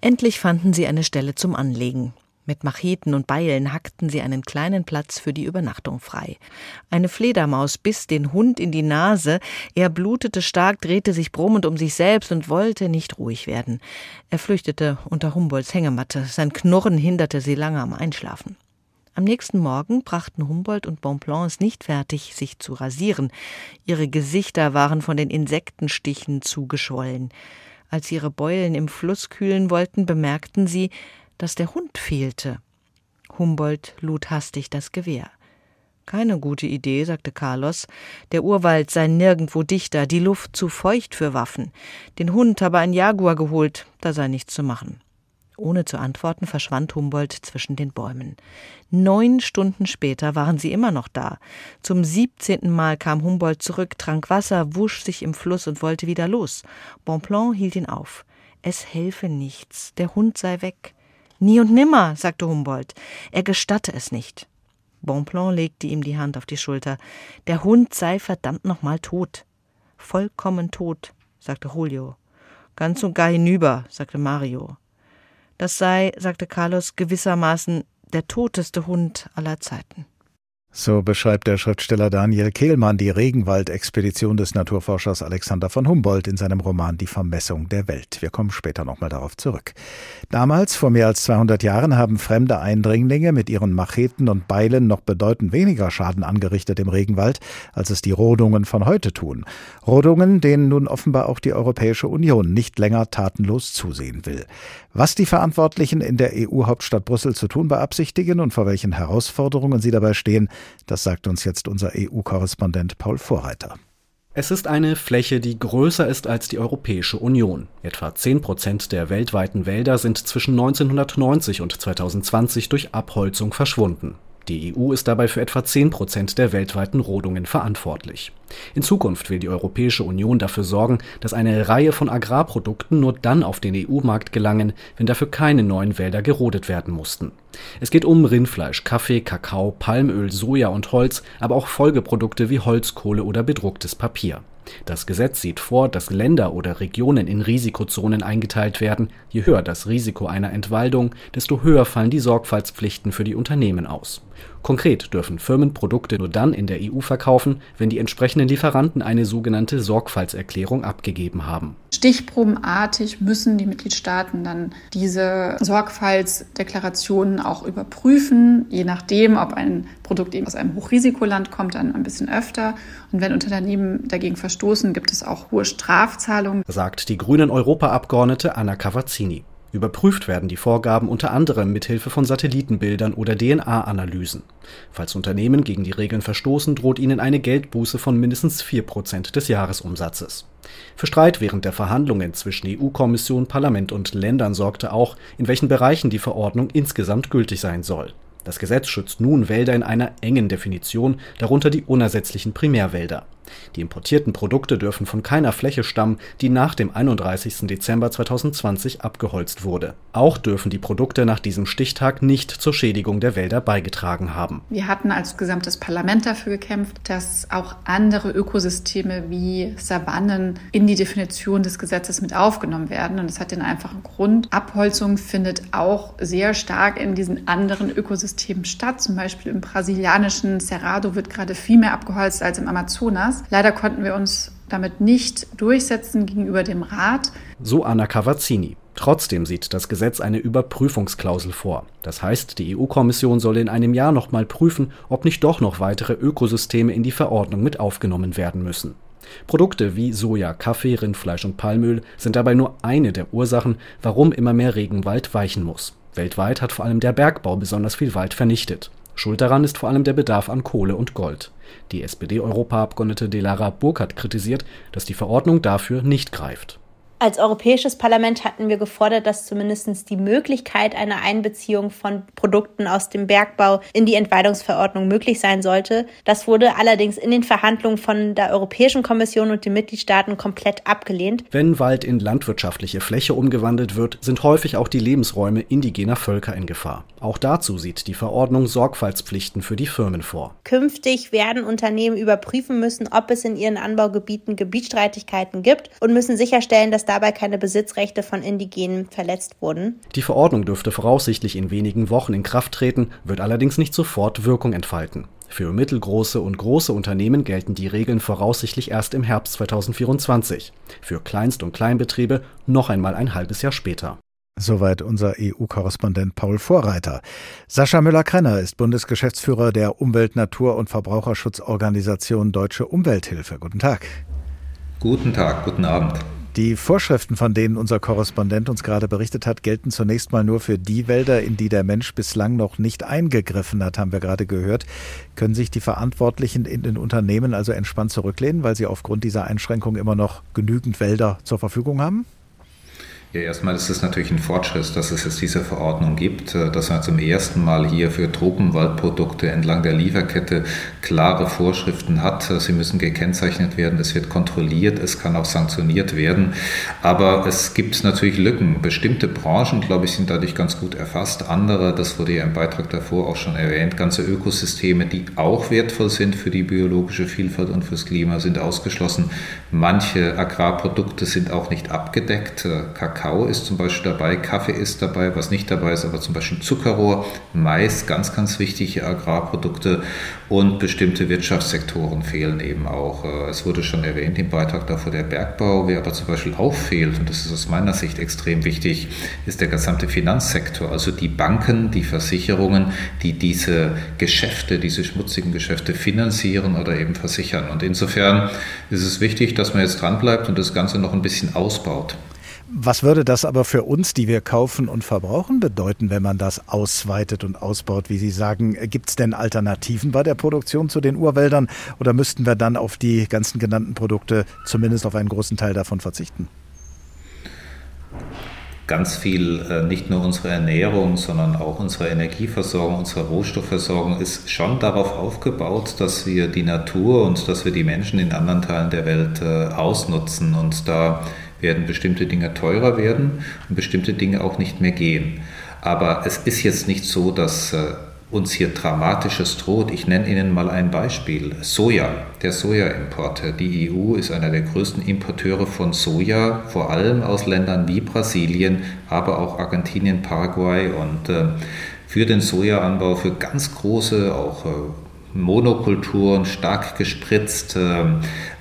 Endlich fanden sie eine Stelle zum Anlegen. Mit Macheten und Beilen hackten sie einen kleinen Platz für die Übernachtung frei. Eine Fledermaus biss den Hund in die Nase, er blutete stark, drehte sich brummend um sich selbst und wollte nicht ruhig werden. Er flüchtete unter Humboldts Hängematte, sein Knurren hinderte sie lange am Einschlafen. Am nächsten Morgen brachten Humboldt und Bonpland es nicht fertig, sich zu rasieren. Ihre Gesichter waren von den Insektenstichen zugeschwollen. Als sie ihre Beulen im Fluss kühlen wollten, bemerkten sie, dass der Hund fehlte. Humboldt lud hastig das Gewehr. Keine gute Idee, sagte Carlos. Der Urwald sei nirgendwo dichter, die Luft zu feucht für Waffen. Den Hund habe ein Jaguar geholt, da sei nichts zu machen. Ohne zu antworten verschwand Humboldt zwischen den Bäumen. Neun Stunden später waren sie immer noch da. Zum siebzehnten Mal kam Humboldt zurück, trank Wasser, wusch sich im Fluss und wollte wieder los. Bonpland hielt ihn auf. Es helfe nichts, der Hund sei weg. Nie und nimmer, sagte Humboldt. Er gestatte es nicht. Bonpland legte ihm die Hand auf die Schulter. Der Hund sei verdammt nochmal tot. Vollkommen tot, sagte Julio. Ganz und gar hinüber, sagte Mario. Das sei, sagte Carlos, gewissermaßen der toteste Hund aller Zeiten. So beschreibt der Schriftsteller Daniel Kehlmann die Regenwaldexpedition des Naturforschers Alexander von Humboldt in seinem Roman Die Vermessung der Welt. Wir kommen später nochmal darauf zurück. Damals, vor mehr als 200 Jahren, haben fremde Eindringlinge mit ihren Macheten und Beilen noch bedeutend weniger Schaden angerichtet im Regenwald, als es die Rodungen von heute tun. Rodungen, denen nun offenbar auch die Europäische Union nicht länger tatenlos zusehen will. Was die Verantwortlichen in der EU-Hauptstadt Brüssel zu tun beabsichtigen und vor welchen Herausforderungen sie dabei stehen, das sagt uns jetzt unser EU-Korrespondent Paul Vorreiter. Es ist eine Fläche, die größer ist als die Europäische Union. Etwa 10 Prozent der weltweiten Wälder sind zwischen 1990 und 2020 durch Abholzung verschwunden. Die EU ist dabei für etwa 10 Prozent der weltweiten Rodungen verantwortlich. In Zukunft will die Europäische Union dafür sorgen, dass eine Reihe von Agrarprodukten nur dann auf den EU-Markt gelangen, wenn dafür keine neuen Wälder gerodet werden mussten. Es geht um Rindfleisch, Kaffee, Kakao, Palmöl, Soja und Holz, aber auch Folgeprodukte wie Holzkohle oder bedrucktes Papier. Das Gesetz sieht vor, dass Länder oder Regionen in Risikozonen eingeteilt werden. Je höher das Risiko einer Entwaldung, desto höher fallen die Sorgfaltspflichten für die Unternehmen aus. Konkret dürfen Firmen Produkte nur dann in der EU verkaufen, wenn die entsprechenden Lieferanten eine sogenannte Sorgfaltserklärung abgegeben haben. Stichprobenartig müssen die Mitgliedstaaten dann diese Sorgfaltsdeklarationen auch überprüfen, je nachdem, ob ein Produkt eben aus einem Hochrisikoland kommt, dann ein bisschen öfter. Und wenn Unternehmen dagegen verstoßen, gibt es auch hohe Strafzahlungen, sagt die grünen Europaabgeordnete Anna Cavazzini. Überprüft werden die Vorgaben unter anderem mithilfe von Satellitenbildern oder DNA-Analysen. Falls Unternehmen gegen die Regeln verstoßen, droht ihnen eine Geldbuße von mindestens 4 Prozent des Jahresumsatzes. Für Streit während der Verhandlungen zwischen EU-Kommission, Parlament und Ländern sorgte auch, in welchen Bereichen die Verordnung insgesamt gültig sein soll. Das Gesetz schützt nun Wälder in einer engen Definition, darunter die unersetzlichen Primärwälder. Die importierten Produkte dürfen von keiner Fläche stammen, die nach dem 31. Dezember 2020 abgeholzt wurde. Auch dürfen die Produkte nach diesem Stichtag nicht zur Schädigung der Wälder beigetragen haben. Wir hatten als gesamtes Parlament dafür gekämpft, dass auch andere Ökosysteme wie Savannen in die Definition des Gesetzes mit aufgenommen werden. Und es hat den einfachen Grund, Abholzung findet auch sehr stark in diesen anderen Ökosystemen statt. Zum Beispiel im brasilianischen Cerrado wird gerade viel mehr abgeholzt als im Amazonas. Jahres. Leider konnten wir uns damit nicht durchsetzen gegenüber dem Rat. So Anna Cavazzini. Trotzdem sieht das Gesetz eine Überprüfungsklausel vor. Das heißt, die EU-Kommission soll in einem Jahr nochmal prüfen, ob nicht doch noch weitere Ökosysteme in die Verordnung mit aufgenommen werden müssen. Produkte wie Soja, Kaffee, Rindfleisch und Palmöl sind dabei nur eine der Ursachen, warum immer mehr Regenwald weichen muss. Weltweit hat vor allem der Bergbau besonders viel Wald vernichtet. Schuld daran ist vor allem der Bedarf an Kohle und Gold. Die SPD-Europaabgeordnete Delara Burkhardt kritisiert, dass die Verordnung dafür nicht greift als Europäisches Parlament hatten wir gefordert, dass zumindest die Möglichkeit einer Einbeziehung von Produkten aus dem Bergbau in die Entweidungsverordnung möglich sein sollte. Das wurde allerdings in den Verhandlungen von der Europäischen Kommission und den Mitgliedstaaten komplett abgelehnt. Wenn Wald in landwirtschaftliche Fläche umgewandelt wird, sind häufig auch die Lebensräume indigener Völker in Gefahr. Auch dazu sieht die Verordnung Sorgfaltspflichten für die Firmen vor. Künftig werden Unternehmen überprüfen müssen, ob es in ihren Anbaugebieten Gebietsstreitigkeiten gibt und müssen sicherstellen, dass dabei keine Besitzrechte von Indigenen verletzt wurden. Die Verordnung dürfte voraussichtlich in wenigen Wochen in Kraft treten, wird allerdings nicht sofort Wirkung entfalten. Für mittelgroße und große Unternehmen gelten die Regeln voraussichtlich erst im Herbst 2024. Für Kleinst- und Kleinbetriebe noch einmal ein halbes Jahr später. Soweit unser EU-Korrespondent Paul Vorreiter. Sascha Müller-Krenner ist Bundesgeschäftsführer der Umwelt-, Natur- und Verbraucherschutzorganisation Deutsche Umwelthilfe. Guten Tag. Guten Tag, guten Abend. Die Vorschriften, von denen unser Korrespondent uns gerade berichtet hat, gelten zunächst mal nur für die Wälder, in die der Mensch bislang noch nicht eingegriffen hat, haben wir gerade gehört. Können sich die Verantwortlichen in den Unternehmen also entspannt zurücklehnen, weil sie aufgrund dieser Einschränkung immer noch genügend Wälder zur Verfügung haben? Ja, erstmal ist es natürlich ein Fortschritt, dass es jetzt diese Verordnung gibt, äh, dass man zum ersten Mal hier für Tropenwaldprodukte entlang der Lieferkette klare Vorschriften hat. Sie müssen gekennzeichnet werden, es wird kontrolliert, es kann auch sanktioniert werden. Aber es gibt natürlich Lücken. Bestimmte Branchen, glaube ich, sind dadurch ganz gut erfasst. Andere, das wurde ja im Beitrag davor auch schon erwähnt, ganze Ökosysteme, die auch wertvoll sind für die biologische Vielfalt und fürs Klima, sind ausgeschlossen. Manche Agrarprodukte sind auch nicht abgedeckt. Äh, Kakao ist zum Beispiel dabei, Kaffee ist dabei, was nicht dabei ist, aber zum Beispiel Zuckerrohr, Mais, ganz, ganz wichtige Agrarprodukte und bestimmte Wirtschaftssektoren fehlen eben auch. Äh, es wurde schon erwähnt im Beitrag davor der Bergbau, wer aber zum Beispiel auch fehlt, und das ist aus meiner Sicht extrem wichtig, ist der gesamte Finanzsektor, also die Banken, die Versicherungen, die diese Geschäfte, diese schmutzigen Geschäfte finanzieren oder eben versichern. Und insofern ist es wichtig, dass man jetzt dranbleibt und das Ganze noch ein bisschen ausbaut. Was würde das aber für uns, die wir kaufen und verbrauchen, bedeuten, wenn man das ausweitet und ausbaut? Wie Sie sagen, gibt es denn Alternativen bei der Produktion zu den Urwäldern oder müssten wir dann auf die ganzen genannten Produkte zumindest auf einen großen Teil davon verzichten? ganz viel, äh, nicht nur unsere Ernährung, sondern auch unsere Energieversorgung, unsere Rohstoffversorgung ist schon darauf aufgebaut, dass wir die Natur und dass wir die Menschen in anderen Teilen der Welt äh, ausnutzen. Und da werden bestimmte Dinge teurer werden und bestimmte Dinge auch nicht mehr gehen. Aber es ist jetzt nicht so, dass äh, uns hier Dramatisches droht. Ich nenne Ihnen mal ein Beispiel. Soja, der Sojaimport. Die EU ist einer der größten Importeure von Soja, vor allem aus Ländern wie Brasilien, aber auch Argentinien, Paraguay. Und äh, für den Sojaanbau, für ganz große, auch äh, Monokulturen, stark gespritzt,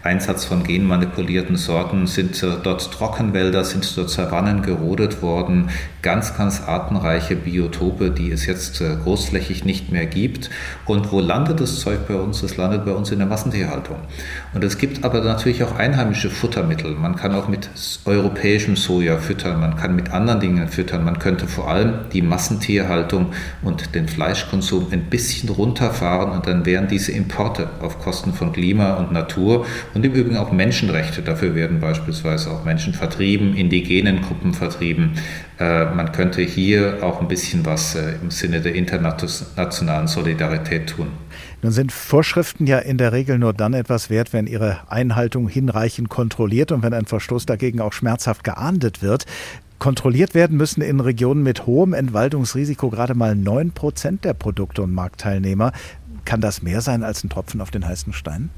Einsatz von genmanipulierten Sorten sind dort Trockenwälder, sind dort Savannen gerodet worden, ganz, ganz artenreiche Biotope, die es jetzt äh, großflächig nicht mehr gibt. Und wo landet das Zeug bei uns? Es landet bei uns in der Massentierhaltung. Und es gibt aber natürlich auch einheimische Futtermittel. Man kann auch mit europäischem Soja füttern, man kann mit anderen Dingen füttern. Man könnte vor allem die Massentierhaltung und den Fleischkonsum ein bisschen runterfahren und dann wären diese Importe auf Kosten von Klima und Natur und im Übrigen auch Menschenrechte. Dafür werden beispielsweise auch Menschen vertrieben, indigenen Gruppen vertrieben. Äh, man könnte hier auch ein bisschen was äh, im Sinne der internationalen Solidarität tun. Nun sind Vorschriften ja in der Regel nur dann etwas wert, wenn ihre Einhaltung hinreichend kontrolliert und wenn ein Verstoß dagegen auch schmerzhaft geahndet wird. Kontrolliert werden müssen in Regionen mit hohem Entwaldungsrisiko gerade mal 9 Prozent der Produkte und Marktteilnehmer. Kann das mehr sein als ein Tropfen auf den heißen Stein?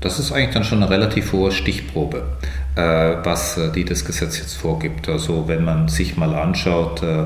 Das ist eigentlich dann schon eine relativ hohe Stichprobe, äh, was äh, die das Gesetz jetzt vorgibt. Also wenn man sich mal anschaut, äh,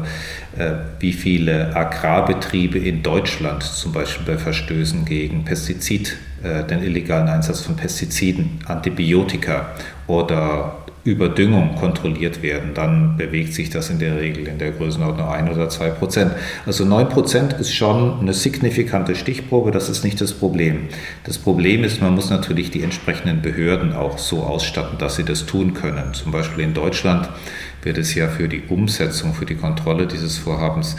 wie viele Agrarbetriebe in Deutschland zum Beispiel bei Verstößen gegen Pestizid, den illegalen Einsatz von Pestiziden, Antibiotika oder Überdüngung kontrolliert werden, dann bewegt sich das in der Regel in der Größenordnung 1 oder 2 Prozent. Also 9 Prozent ist schon eine signifikante Stichprobe, das ist nicht das Problem. Das Problem ist, man muss natürlich die entsprechenden Behörden auch so ausstatten, dass sie das tun können. Zum Beispiel in Deutschland wird es ja für die Umsetzung, für die Kontrolle dieses Vorhabens,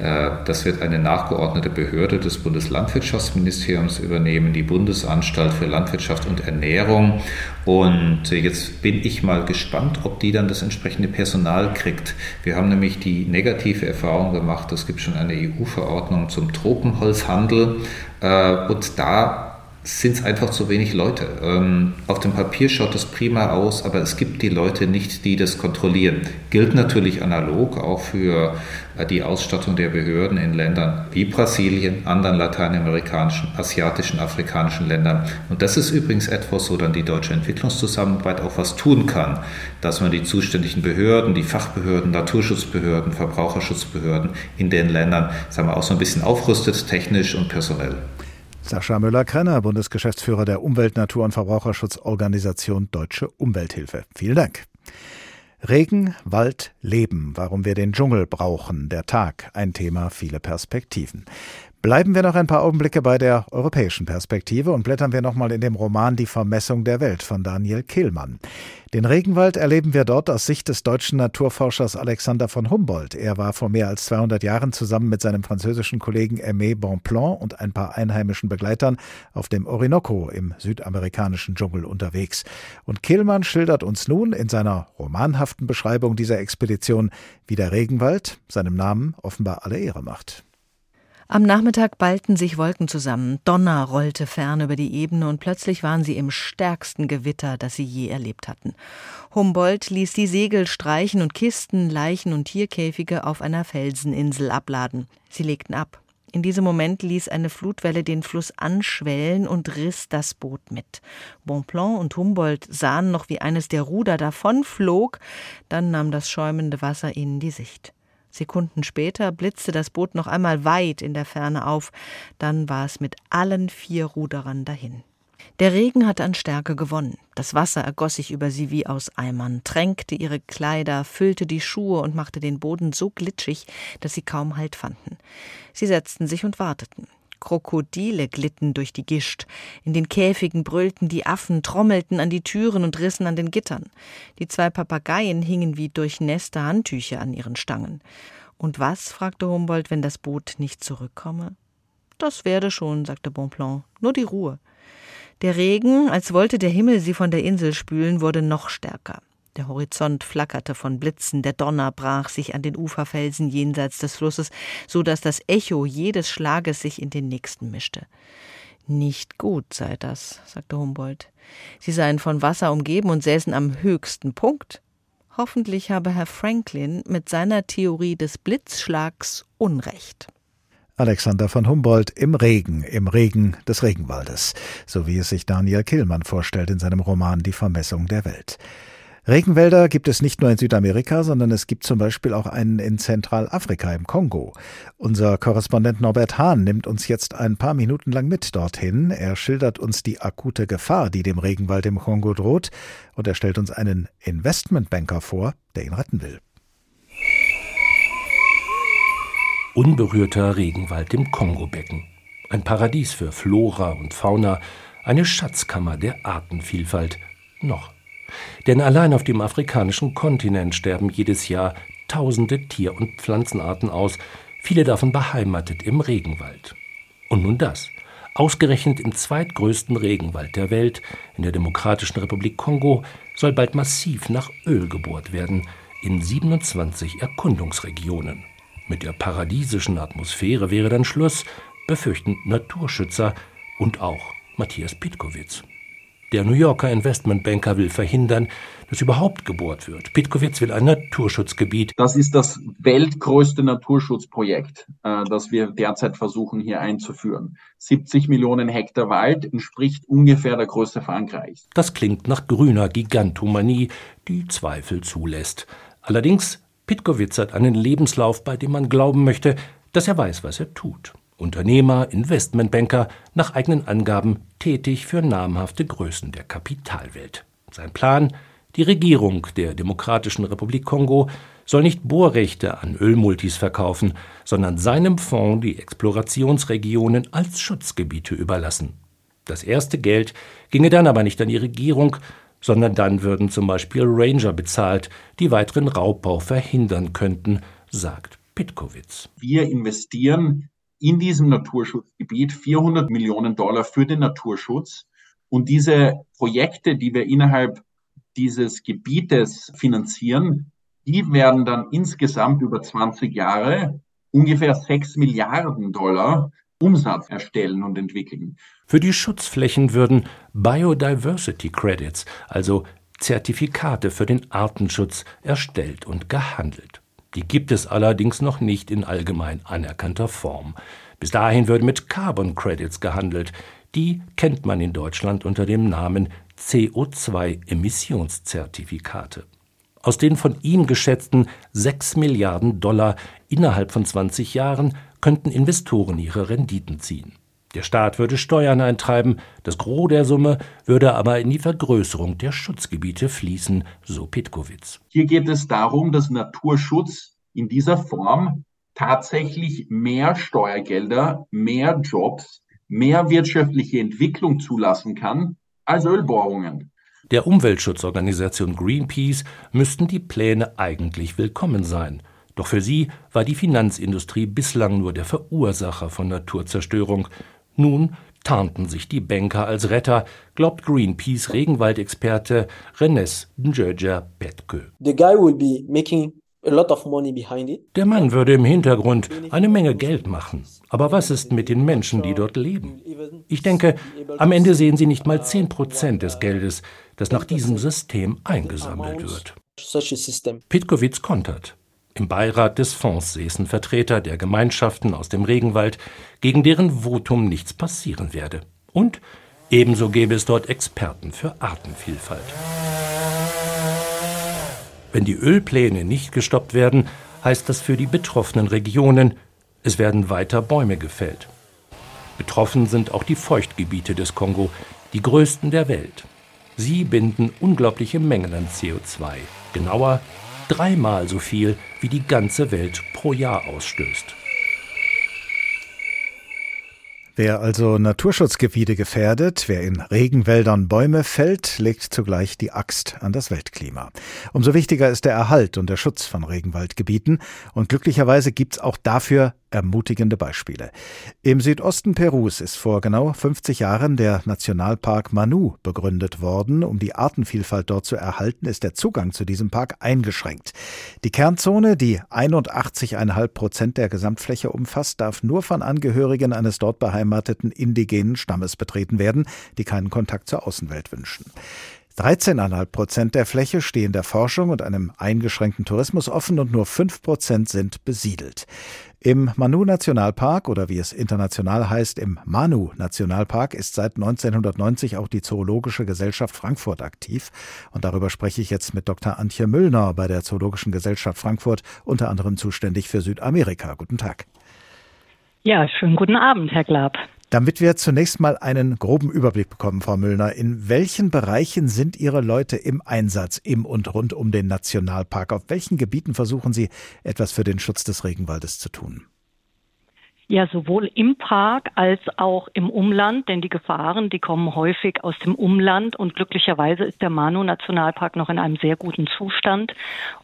äh, das wird eine nachgeordnete Behörde des Bundeslandwirtschaftsministeriums übernehmen, die Bundesanstalt für Landwirtschaft und Ernährung. Und jetzt bin ich mal gespannt, ob die dann das entsprechende Personal kriegt. Wir haben nämlich die negative Erfahrung gemacht, es gibt schon eine EU-Verordnung zum Tropenholzhandel. Äh, und da sind es einfach zu wenig Leute. Ähm, auf dem Papier schaut es prima aus, aber es gibt die Leute nicht, die das kontrollieren. Gilt natürlich analog auch für äh, die Ausstattung der Behörden in Ländern wie Brasilien, anderen lateinamerikanischen, asiatischen, afrikanischen Ländern. Und das ist übrigens etwas, wo dann die deutsche Entwicklungszusammenarbeit auch was tun kann, dass man die zuständigen Behörden, die Fachbehörden, Naturschutzbehörden, Verbraucherschutzbehörden in den Ländern, sagen wir, auch so ein bisschen aufrüstet, technisch und personell. Sascha Müller-Krenner, Bundesgeschäftsführer der Umwelt-, Natur- und Verbraucherschutzorganisation Deutsche Umwelthilfe. Vielen Dank. Regen, Wald, Leben, warum wir den Dschungel brauchen, der Tag, ein Thema, viele Perspektiven. Bleiben wir noch ein paar Augenblicke bei der europäischen Perspektive und blättern wir nochmal in dem Roman Die Vermessung der Welt von Daniel Kehlmann. Den Regenwald erleben wir dort aus Sicht des deutschen Naturforschers Alexander von Humboldt. Er war vor mehr als 200 Jahren zusammen mit seinem französischen Kollegen Aimé Bonpland und ein paar einheimischen Begleitern auf dem Orinoco im südamerikanischen Dschungel unterwegs. Und Kehlmann schildert uns nun in seiner romanhaften Beschreibung dieser Expedition, wie der Regenwald seinem Namen offenbar alle Ehre macht. Am Nachmittag ballten sich Wolken zusammen, Donner rollte fern über die Ebene und plötzlich waren sie im stärksten Gewitter, das sie je erlebt hatten. Humboldt ließ die Segel streichen und Kisten, Leichen und Tierkäfige auf einer Felseninsel abladen. Sie legten ab. In diesem Moment ließ eine Flutwelle den Fluss anschwellen und riss das Boot mit. Bonpland und Humboldt sahen noch, wie eines der Ruder davonflog, dann nahm das schäumende Wasser ihnen die Sicht. Sekunden später blitzte das Boot noch einmal weit in der Ferne auf, dann war es mit allen vier Ruderern dahin. Der Regen hatte an Stärke gewonnen. Das Wasser ergoss sich über sie wie aus Eimern, tränkte ihre Kleider, füllte die Schuhe und machte den Boden so glitschig, dass sie kaum Halt fanden. Sie setzten sich und warteten. Krokodile glitten durch die Gischt. In den Käfigen brüllten die Affen, trommelten an die Türen und rissen an den Gittern. Die zwei Papageien hingen wie durchnässte Handtücher an ihren Stangen. Und was, fragte Humboldt, wenn das Boot nicht zurückkomme? Das werde schon, sagte Bonpland, nur die Ruhe. Der Regen, als wollte der Himmel sie von der Insel spülen, wurde noch stärker. Der Horizont flackerte von Blitzen, der Donner brach sich an den Uferfelsen jenseits des Flusses, so dass das Echo jedes Schlages sich in den nächsten mischte. Nicht gut sei das, sagte Humboldt. Sie seien von Wasser umgeben und säßen am höchsten Punkt. Hoffentlich habe Herr Franklin mit seiner Theorie des Blitzschlags Unrecht. Alexander von Humboldt im Regen, im Regen des Regenwaldes, so wie es sich Daniel Killmann vorstellt in seinem Roman Die Vermessung der Welt. Regenwälder gibt es nicht nur in Südamerika, sondern es gibt zum Beispiel auch einen in Zentralafrika im Kongo. Unser Korrespondent Norbert Hahn nimmt uns jetzt ein paar Minuten lang mit dorthin. Er schildert uns die akute Gefahr, die dem Regenwald im Kongo droht, und er stellt uns einen Investmentbanker vor, der ihn retten will. Unberührter Regenwald im Kongobecken. Ein Paradies für Flora und Fauna, eine Schatzkammer der Artenvielfalt. Noch. Denn allein auf dem afrikanischen Kontinent sterben jedes Jahr tausende Tier- und Pflanzenarten aus, viele davon beheimatet im Regenwald. Und nun das. Ausgerechnet im zweitgrößten Regenwald der Welt, in der Demokratischen Republik Kongo, soll bald massiv nach Öl gebohrt werden, in 27 Erkundungsregionen. Mit der paradiesischen Atmosphäre wäre dann Schluss, befürchten Naturschützer und auch Matthias Pitkowitz. Der New Yorker Investmentbanker will verhindern, dass überhaupt gebohrt wird. Pitkowitz will ein Naturschutzgebiet. Das ist das weltgrößte Naturschutzprojekt, äh, das wir derzeit versuchen hier einzuführen. 70 Millionen Hektar Wald entspricht ungefähr der Größe Frankreichs. Das klingt nach grüner Gigantomanie, die Zweifel zulässt. Allerdings, Pitkowitz hat einen Lebenslauf, bei dem man glauben möchte, dass er weiß, was er tut. Unternehmer, Investmentbanker, nach eigenen Angaben tätig für namhafte Größen der Kapitalwelt. Sein Plan, die Regierung der Demokratischen Republik Kongo soll nicht Bohrrechte an Ölmultis verkaufen, sondern seinem Fonds die Explorationsregionen als Schutzgebiete überlassen. Das erste Geld ginge dann aber nicht an die Regierung, sondern dann würden zum Beispiel Ranger bezahlt, die weiteren Raubbau verhindern könnten, sagt Pitkowitz. Wir investieren in diesem Naturschutzgebiet 400 Millionen Dollar für den Naturschutz. Und diese Projekte, die wir innerhalb dieses Gebietes finanzieren, die werden dann insgesamt über 20 Jahre ungefähr 6 Milliarden Dollar Umsatz erstellen und entwickeln. Für die Schutzflächen würden Biodiversity Credits, also Zertifikate für den Artenschutz, erstellt und gehandelt. Die gibt es allerdings noch nicht in allgemein anerkannter Form. Bis dahin würde mit Carbon Credits gehandelt. Die kennt man in Deutschland unter dem Namen CO2-Emissionszertifikate. Aus den von ihm geschätzten 6 Milliarden Dollar innerhalb von 20 Jahren könnten Investoren ihre Renditen ziehen. Der Staat würde Steuern eintreiben, das Gros der Summe würde aber in die Vergrößerung der Schutzgebiete fließen, so Pitkowitz. Hier geht es darum, dass Naturschutz in dieser Form tatsächlich mehr Steuergelder, mehr Jobs, mehr wirtschaftliche Entwicklung zulassen kann als Ölbohrungen. Der Umweltschutzorganisation Greenpeace müssten die Pläne eigentlich willkommen sein. Doch für sie war die Finanzindustrie bislang nur der Verursacher von Naturzerstörung. Nun tarnten sich die Banker als Retter, glaubt Greenpeace Regenwaldexperte Renes Ndjöja Petke. Der Mann würde im Hintergrund eine Menge Geld machen. Aber was ist mit den Menschen, die dort leben? Ich denke, am Ende sehen sie nicht mal 10 Prozent des Geldes, das nach diesem System eingesammelt wird. Pitkowitz kontert. Im Beirat des Fonds säßen Vertreter der Gemeinschaften aus dem Regenwald, gegen deren Votum nichts passieren werde. Und ebenso gäbe es dort Experten für Artenvielfalt. Wenn die Ölpläne nicht gestoppt werden, heißt das für die betroffenen Regionen, es werden weiter Bäume gefällt. Betroffen sind auch die Feuchtgebiete des Kongo, die größten der Welt. Sie binden unglaubliche Mengen an CO2, genauer dreimal so viel, wie die ganze Welt pro Jahr ausstößt. Wer also Naturschutzgebiete gefährdet, wer in Regenwäldern Bäume fällt, legt zugleich die Axt an das Weltklima. Umso wichtiger ist der Erhalt und der Schutz von Regenwaldgebieten und glücklicherweise gibt's auch dafür ermutigende Beispiele. Im Südosten Perus ist vor genau 50 Jahren der Nationalpark Manu begründet worden. Um die Artenvielfalt dort zu erhalten, ist der Zugang zu diesem Park eingeschränkt. Die Kernzone, die 81,5 Prozent der Gesamtfläche umfasst, darf nur von Angehörigen eines dort beheimateten indigenen Stammes betreten werden, die keinen Kontakt zur Außenwelt wünschen. 13,5 Prozent der Fläche stehen der Forschung und einem eingeschränkten Tourismus offen und nur 5 Prozent sind besiedelt. Im Manu-Nationalpark oder wie es international heißt, im Manu-Nationalpark ist seit 1990 auch die Zoologische Gesellschaft Frankfurt aktiv. Und darüber spreche ich jetzt mit Dr. Antje Müllner bei der Zoologischen Gesellschaft Frankfurt, unter anderem zuständig für Südamerika. Guten Tag. Ja, schönen guten Abend, Herr Glab. Damit wir zunächst mal einen groben Überblick bekommen, Frau Müllner, in welchen Bereichen sind Ihre Leute im Einsatz im und rund um den Nationalpark? Auf welchen Gebieten versuchen Sie etwas für den Schutz des Regenwaldes zu tun? Ja, sowohl im Park als auch im Umland, denn die Gefahren, die kommen häufig aus dem Umland und glücklicherweise ist der Manu-Nationalpark noch in einem sehr guten Zustand.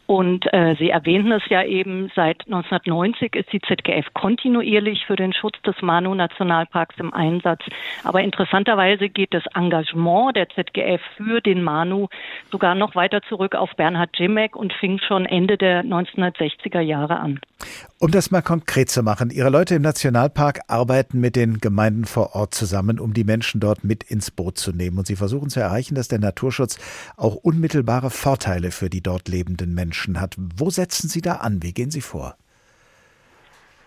Und äh, Sie erwähnten es ja eben, seit 1990 ist die ZGF kontinuierlich für den Schutz des Manu-Nationalparks im Einsatz. Aber interessanterweise geht das Engagement der ZGF für den Manu sogar noch weiter zurück auf Bernhard Jimek und fing schon Ende der 1960er Jahre an. Um das mal konkret zu machen, Ihre Leute im Nationalpark arbeiten mit den Gemeinden vor Ort zusammen, um die Menschen dort mit ins Boot zu nehmen. Und Sie versuchen zu erreichen, dass der Naturschutz auch unmittelbare Vorteile für die dort lebenden Menschen hat. Wo setzen Sie da an? Wie gehen Sie vor?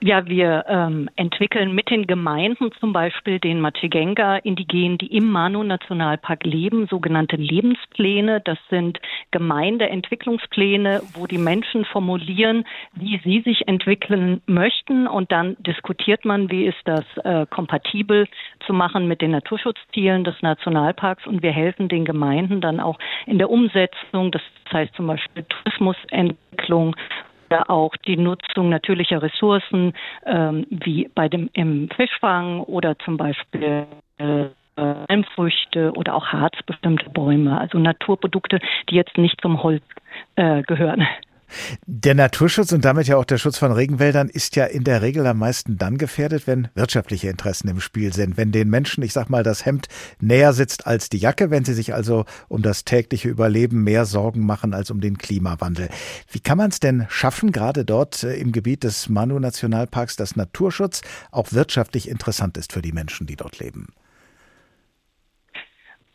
Ja, wir ähm, entwickeln mit den Gemeinden zum Beispiel den Machigenga-Indigenen, die im Manu-Nationalpark leben, sogenannte Lebenspläne. Das sind Gemeindeentwicklungspläne, wo die Menschen formulieren, wie sie sich entwickeln möchten. Und dann diskutiert man, wie ist das äh, kompatibel zu machen mit den Naturschutzzielen des Nationalparks. Und wir helfen den Gemeinden dann auch in der Umsetzung, das heißt zum Beispiel Tourismusentwicklung oder auch die Nutzung natürlicher Ressourcen, ähm, wie bei dem im Fischfang oder zum Beispiel äh, Almfrüchte oder auch harzbestimmte Bäume, also Naturprodukte, die jetzt nicht zum Holz äh, gehören. Der Naturschutz und damit ja auch der Schutz von Regenwäldern ist ja in der Regel am meisten dann gefährdet, wenn wirtschaftliche Interessen im Spiel sind, wenn den Menschen, ich sag mal, das Hemd näher sitzt als die Jacke, wenn sie sich also um das tägliche Überleben mehr Sorgen machen als um den Klimawandel. Wie kann man es denn schaffen, gerade dort äh, im Gebiet des Manu Nationalparks, dass Naturschutz auch wirtschaftlich interessant ist für die Menschen, die dort leben?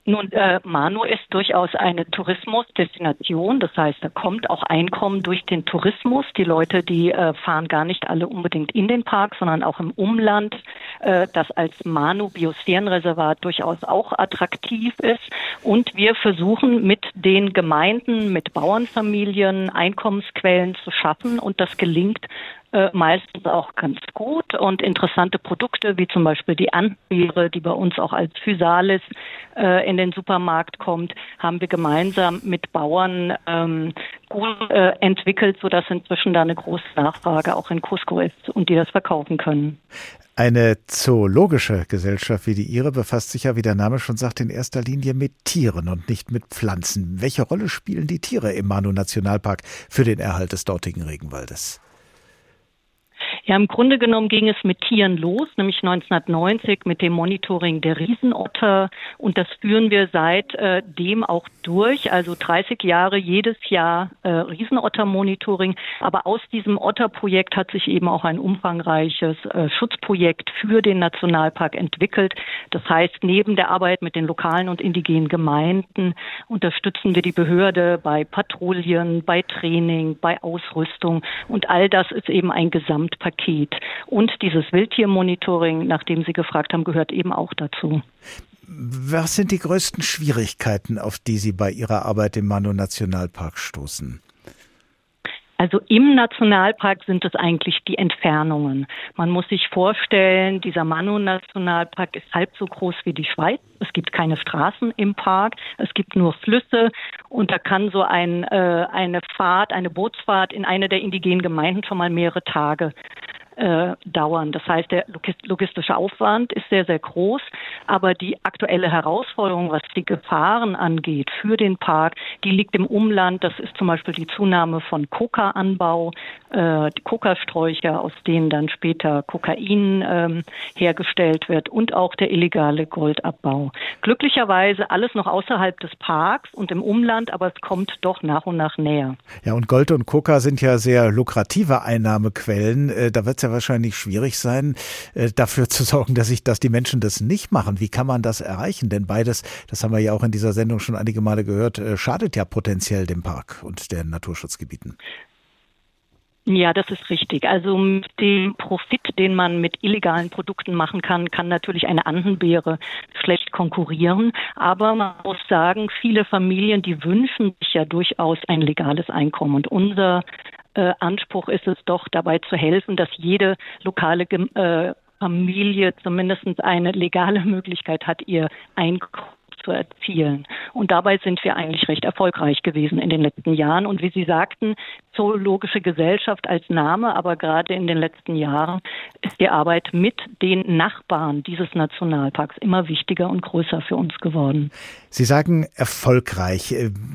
Nun, äh, Manu ist durchaus eine Tourismusdestination. Das heißt, da kommt auch Einkommen durch den Tourismus. Die Leute, die äh, fahren gar nicht alle unbedingt in den Park, sondern auch im Umland, äh, das als Manu Biosphärenreservat durchaus auch attraktiv ist. Und wir versuchen mit den Gemeinden, mit Bauernfamilien Einkommensquellen zu schaffen. Und das gelingt äh, meistens auch ganz gut und interessante Produkte wie zum Beispiel die Anbeere, die bei uns auch als Physalis äh, in den Supermarkt kommt, haben wir gemeinsam mit Bauern ähm, gut äh, entwickelt, sodass inzwischen da eine große Nachfrage auch in Cusco ist und die das verkaufen können. Eine zoologische Gesellschaft wie die Ihre befasst sich ja, wie der Name schon sagt, in erster Linie mit Tieren und nicht mit Pflanzen. Welche Rolle spielen die Tiere im Manu Nationalpark für den Erhalt des dortigen Regenwaldes? Ja, im Grunde genommen ging es mit Tieren los, nämlich 1990 mit dem Monitoring der Riesenotter. Und das führen wir seitdem äh, auch durch. Also 30 Jahre jedes Jahr äh, Riesenotter-Monitoring. Aber aus diesem Otter-Projekt hat sich eben auch ein umfangreiches äh, Schutzprojekt für den Nationalpark entwickelt. Das heißt, neben der Arbeit mit den lokalen und indigenen Gemeinden unterstützen wir die Behörde bei Patrouillen, bei Training, bei Ausrüstung. Und all das ist eben ein Gesamtpaket Paket. Und dieses Wildtiermonitoring, nach dem Sie gefragt haben, gehört eben auch dazu. Was sind die größten Schwierigkeiten, auf die Sie bei Ihrer Arbeit im Manu Nationalpark stoßen? Also im Nationalpark sind es eigentlich die Entfernungen. Man muss sich vorstellen, dieser Manu-Nationalpark ist halb so groß wie die Schweiz. Es gibt keine Straßen im Park, es gibt nur Flüsse und da kann so ein, äh, eine Fahrt, eine Bootsfahrt in eine der indigenen Gemeinden schon mal mehrere Tage äh, dauern. Das heißt, der logistische Aufwand ist sehr, sehr groß, aber die aktuelle Herausforderung, was die Gefahren angeht für den Park, die liegt im Umland. Das ist zum Beispiel die Zunahme von Coca-Anbau, äh, Coca-Sträucher, aus denen dann später Kokain ähm, hergestellt wird und auch der illegale Goldabbau. Glücklicherweise alles noch außerhalb des Parks und im Umland, aber es kommt doch nach und nach näher. Ja, und Gold und Coca sind ja sehr lukrative Einnahmequellen. Äh, da wird es ja wahrscheinlich schwierig sein, äh, dafür zu sorgen, dass ich, dass die Menschen das nicht machen. Wie kann man das erreichen? Denn beides, das haben wir ja auch in dieser Sendung schon einige Male gehört, äh, schadet ja potenziell dem Park und den Naturschutzgebieten. Ja, das ist richtig. Also mit dem Profit, den man mit illegalen Produkten machen kann, kann natürlich eine Andenbeere schlecht konkurrieren. Aber man muss sagen, viele Familien, die wünschen sich ja durchaus ein legales Einkommen. Und unser äh, Anspruch ist es doch, dabei zu helfen, dass jede lokale äh, Familie zumindest eine legale <laughs> Möglichkeit hat, ihr Einkommen zu erzielen. Und dabei sind wir eigentlich recht erfolgreich gewesen in den letzten Jahren. Und wie Sie sagten, Zoologische Gesellschaft als Name, aber gerade in den letzten Jahren ist die Arbeit mit den Nachbarn dieses Nationalparks immer wichtiger und größer für uns geworden. Sie sagen erfolgreich.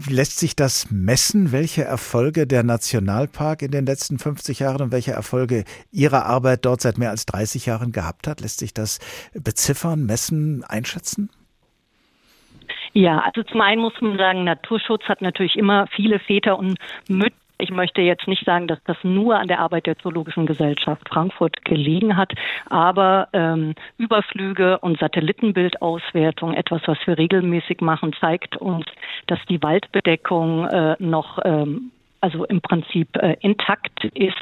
Lässt sich das messen, welche Erfolge der Nationalpark in den letzten 50 Jahren und welche Erfolge Ihre Arbeit dort seit mehr als 30 Jahren gehabt hat? Lässt sich das beziffern, messen, einschätzen? Ja, also zum einen muss man sagen, Naturschutz hat natürlich immer viele Väter und Mütter. Ich möchte jetzt nicht sagen, dass das nur an der Arbeit der Zoologischen Gesellschaft Frankfurt gelegen hat, aber ähm, Überflüge und Satellitenbildauswertung, etwas, was wir regelmäßig machen, zeigt uns, dass die Waldbedeckung äh, noch ähm, also im Prinzip äh, intakt ist.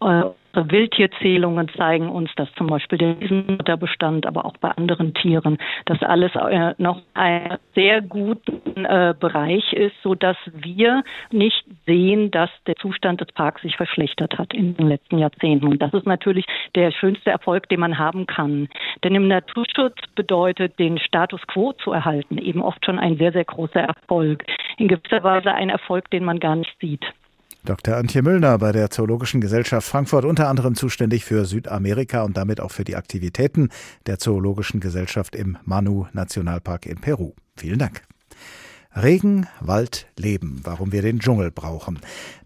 Äh, Wildtierzählungen zeigen uns, dass zum Beispiel der Riesenmutterbestand, aber auch bei anderen Tieren, dass alles äh, noch ein sehr guten äh, Bereich ist, so dass wir nicht sehen, dass der Zustand des Parks sich verschlechtert hat in den letzten Jahrzehnten. Und das ist natürlich der schönste Erfolg, den man haben kann. Denn im Naturschutz bedeutet den Status quo zu erhalten eben oft schon ein sehr, sehr großer Erfolg. In gewisser Weise ein Erfolg, den man gar nicht sieht. Dr. Antje Müllner bei der Zoologischen Gesellschaft Frankfurt, unter anderem zuständig für Südamerika und damit auch für die Aktivitäten der Zoologischen Gesellschaft im Manu Nationalpark in Peru. Vielen Dank. Regen, Wald, Leben, warum wir den Dschungel brauchen.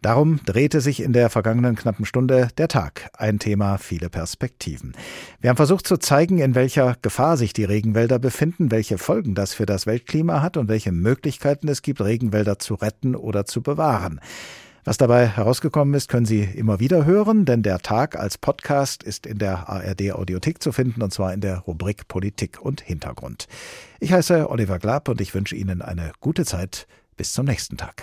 Darum drehte sich in der vergangenen knappen Stunde der Tag. Ein Thema, viele Perspektiven. Wir haben versucht zu zeigen, in welcher Gefahr sich die Regenwälder befinden, welche Folgen das für das Weltklima hat und welche Möglichkeiten es gibt, Regenwälder zu retten oder zu bewahren. Was dabei herausgekommen ist, können Sie immer wieder hören, denn der Tag als Podcast ist in der ARD Audiothek zu finden und zwar in der Rubrik Politik und Hintergrund. Ich heiße Oliver Glab und ich wünsche Ihnen eine gute Zeit. Bis zum nächsten Tag.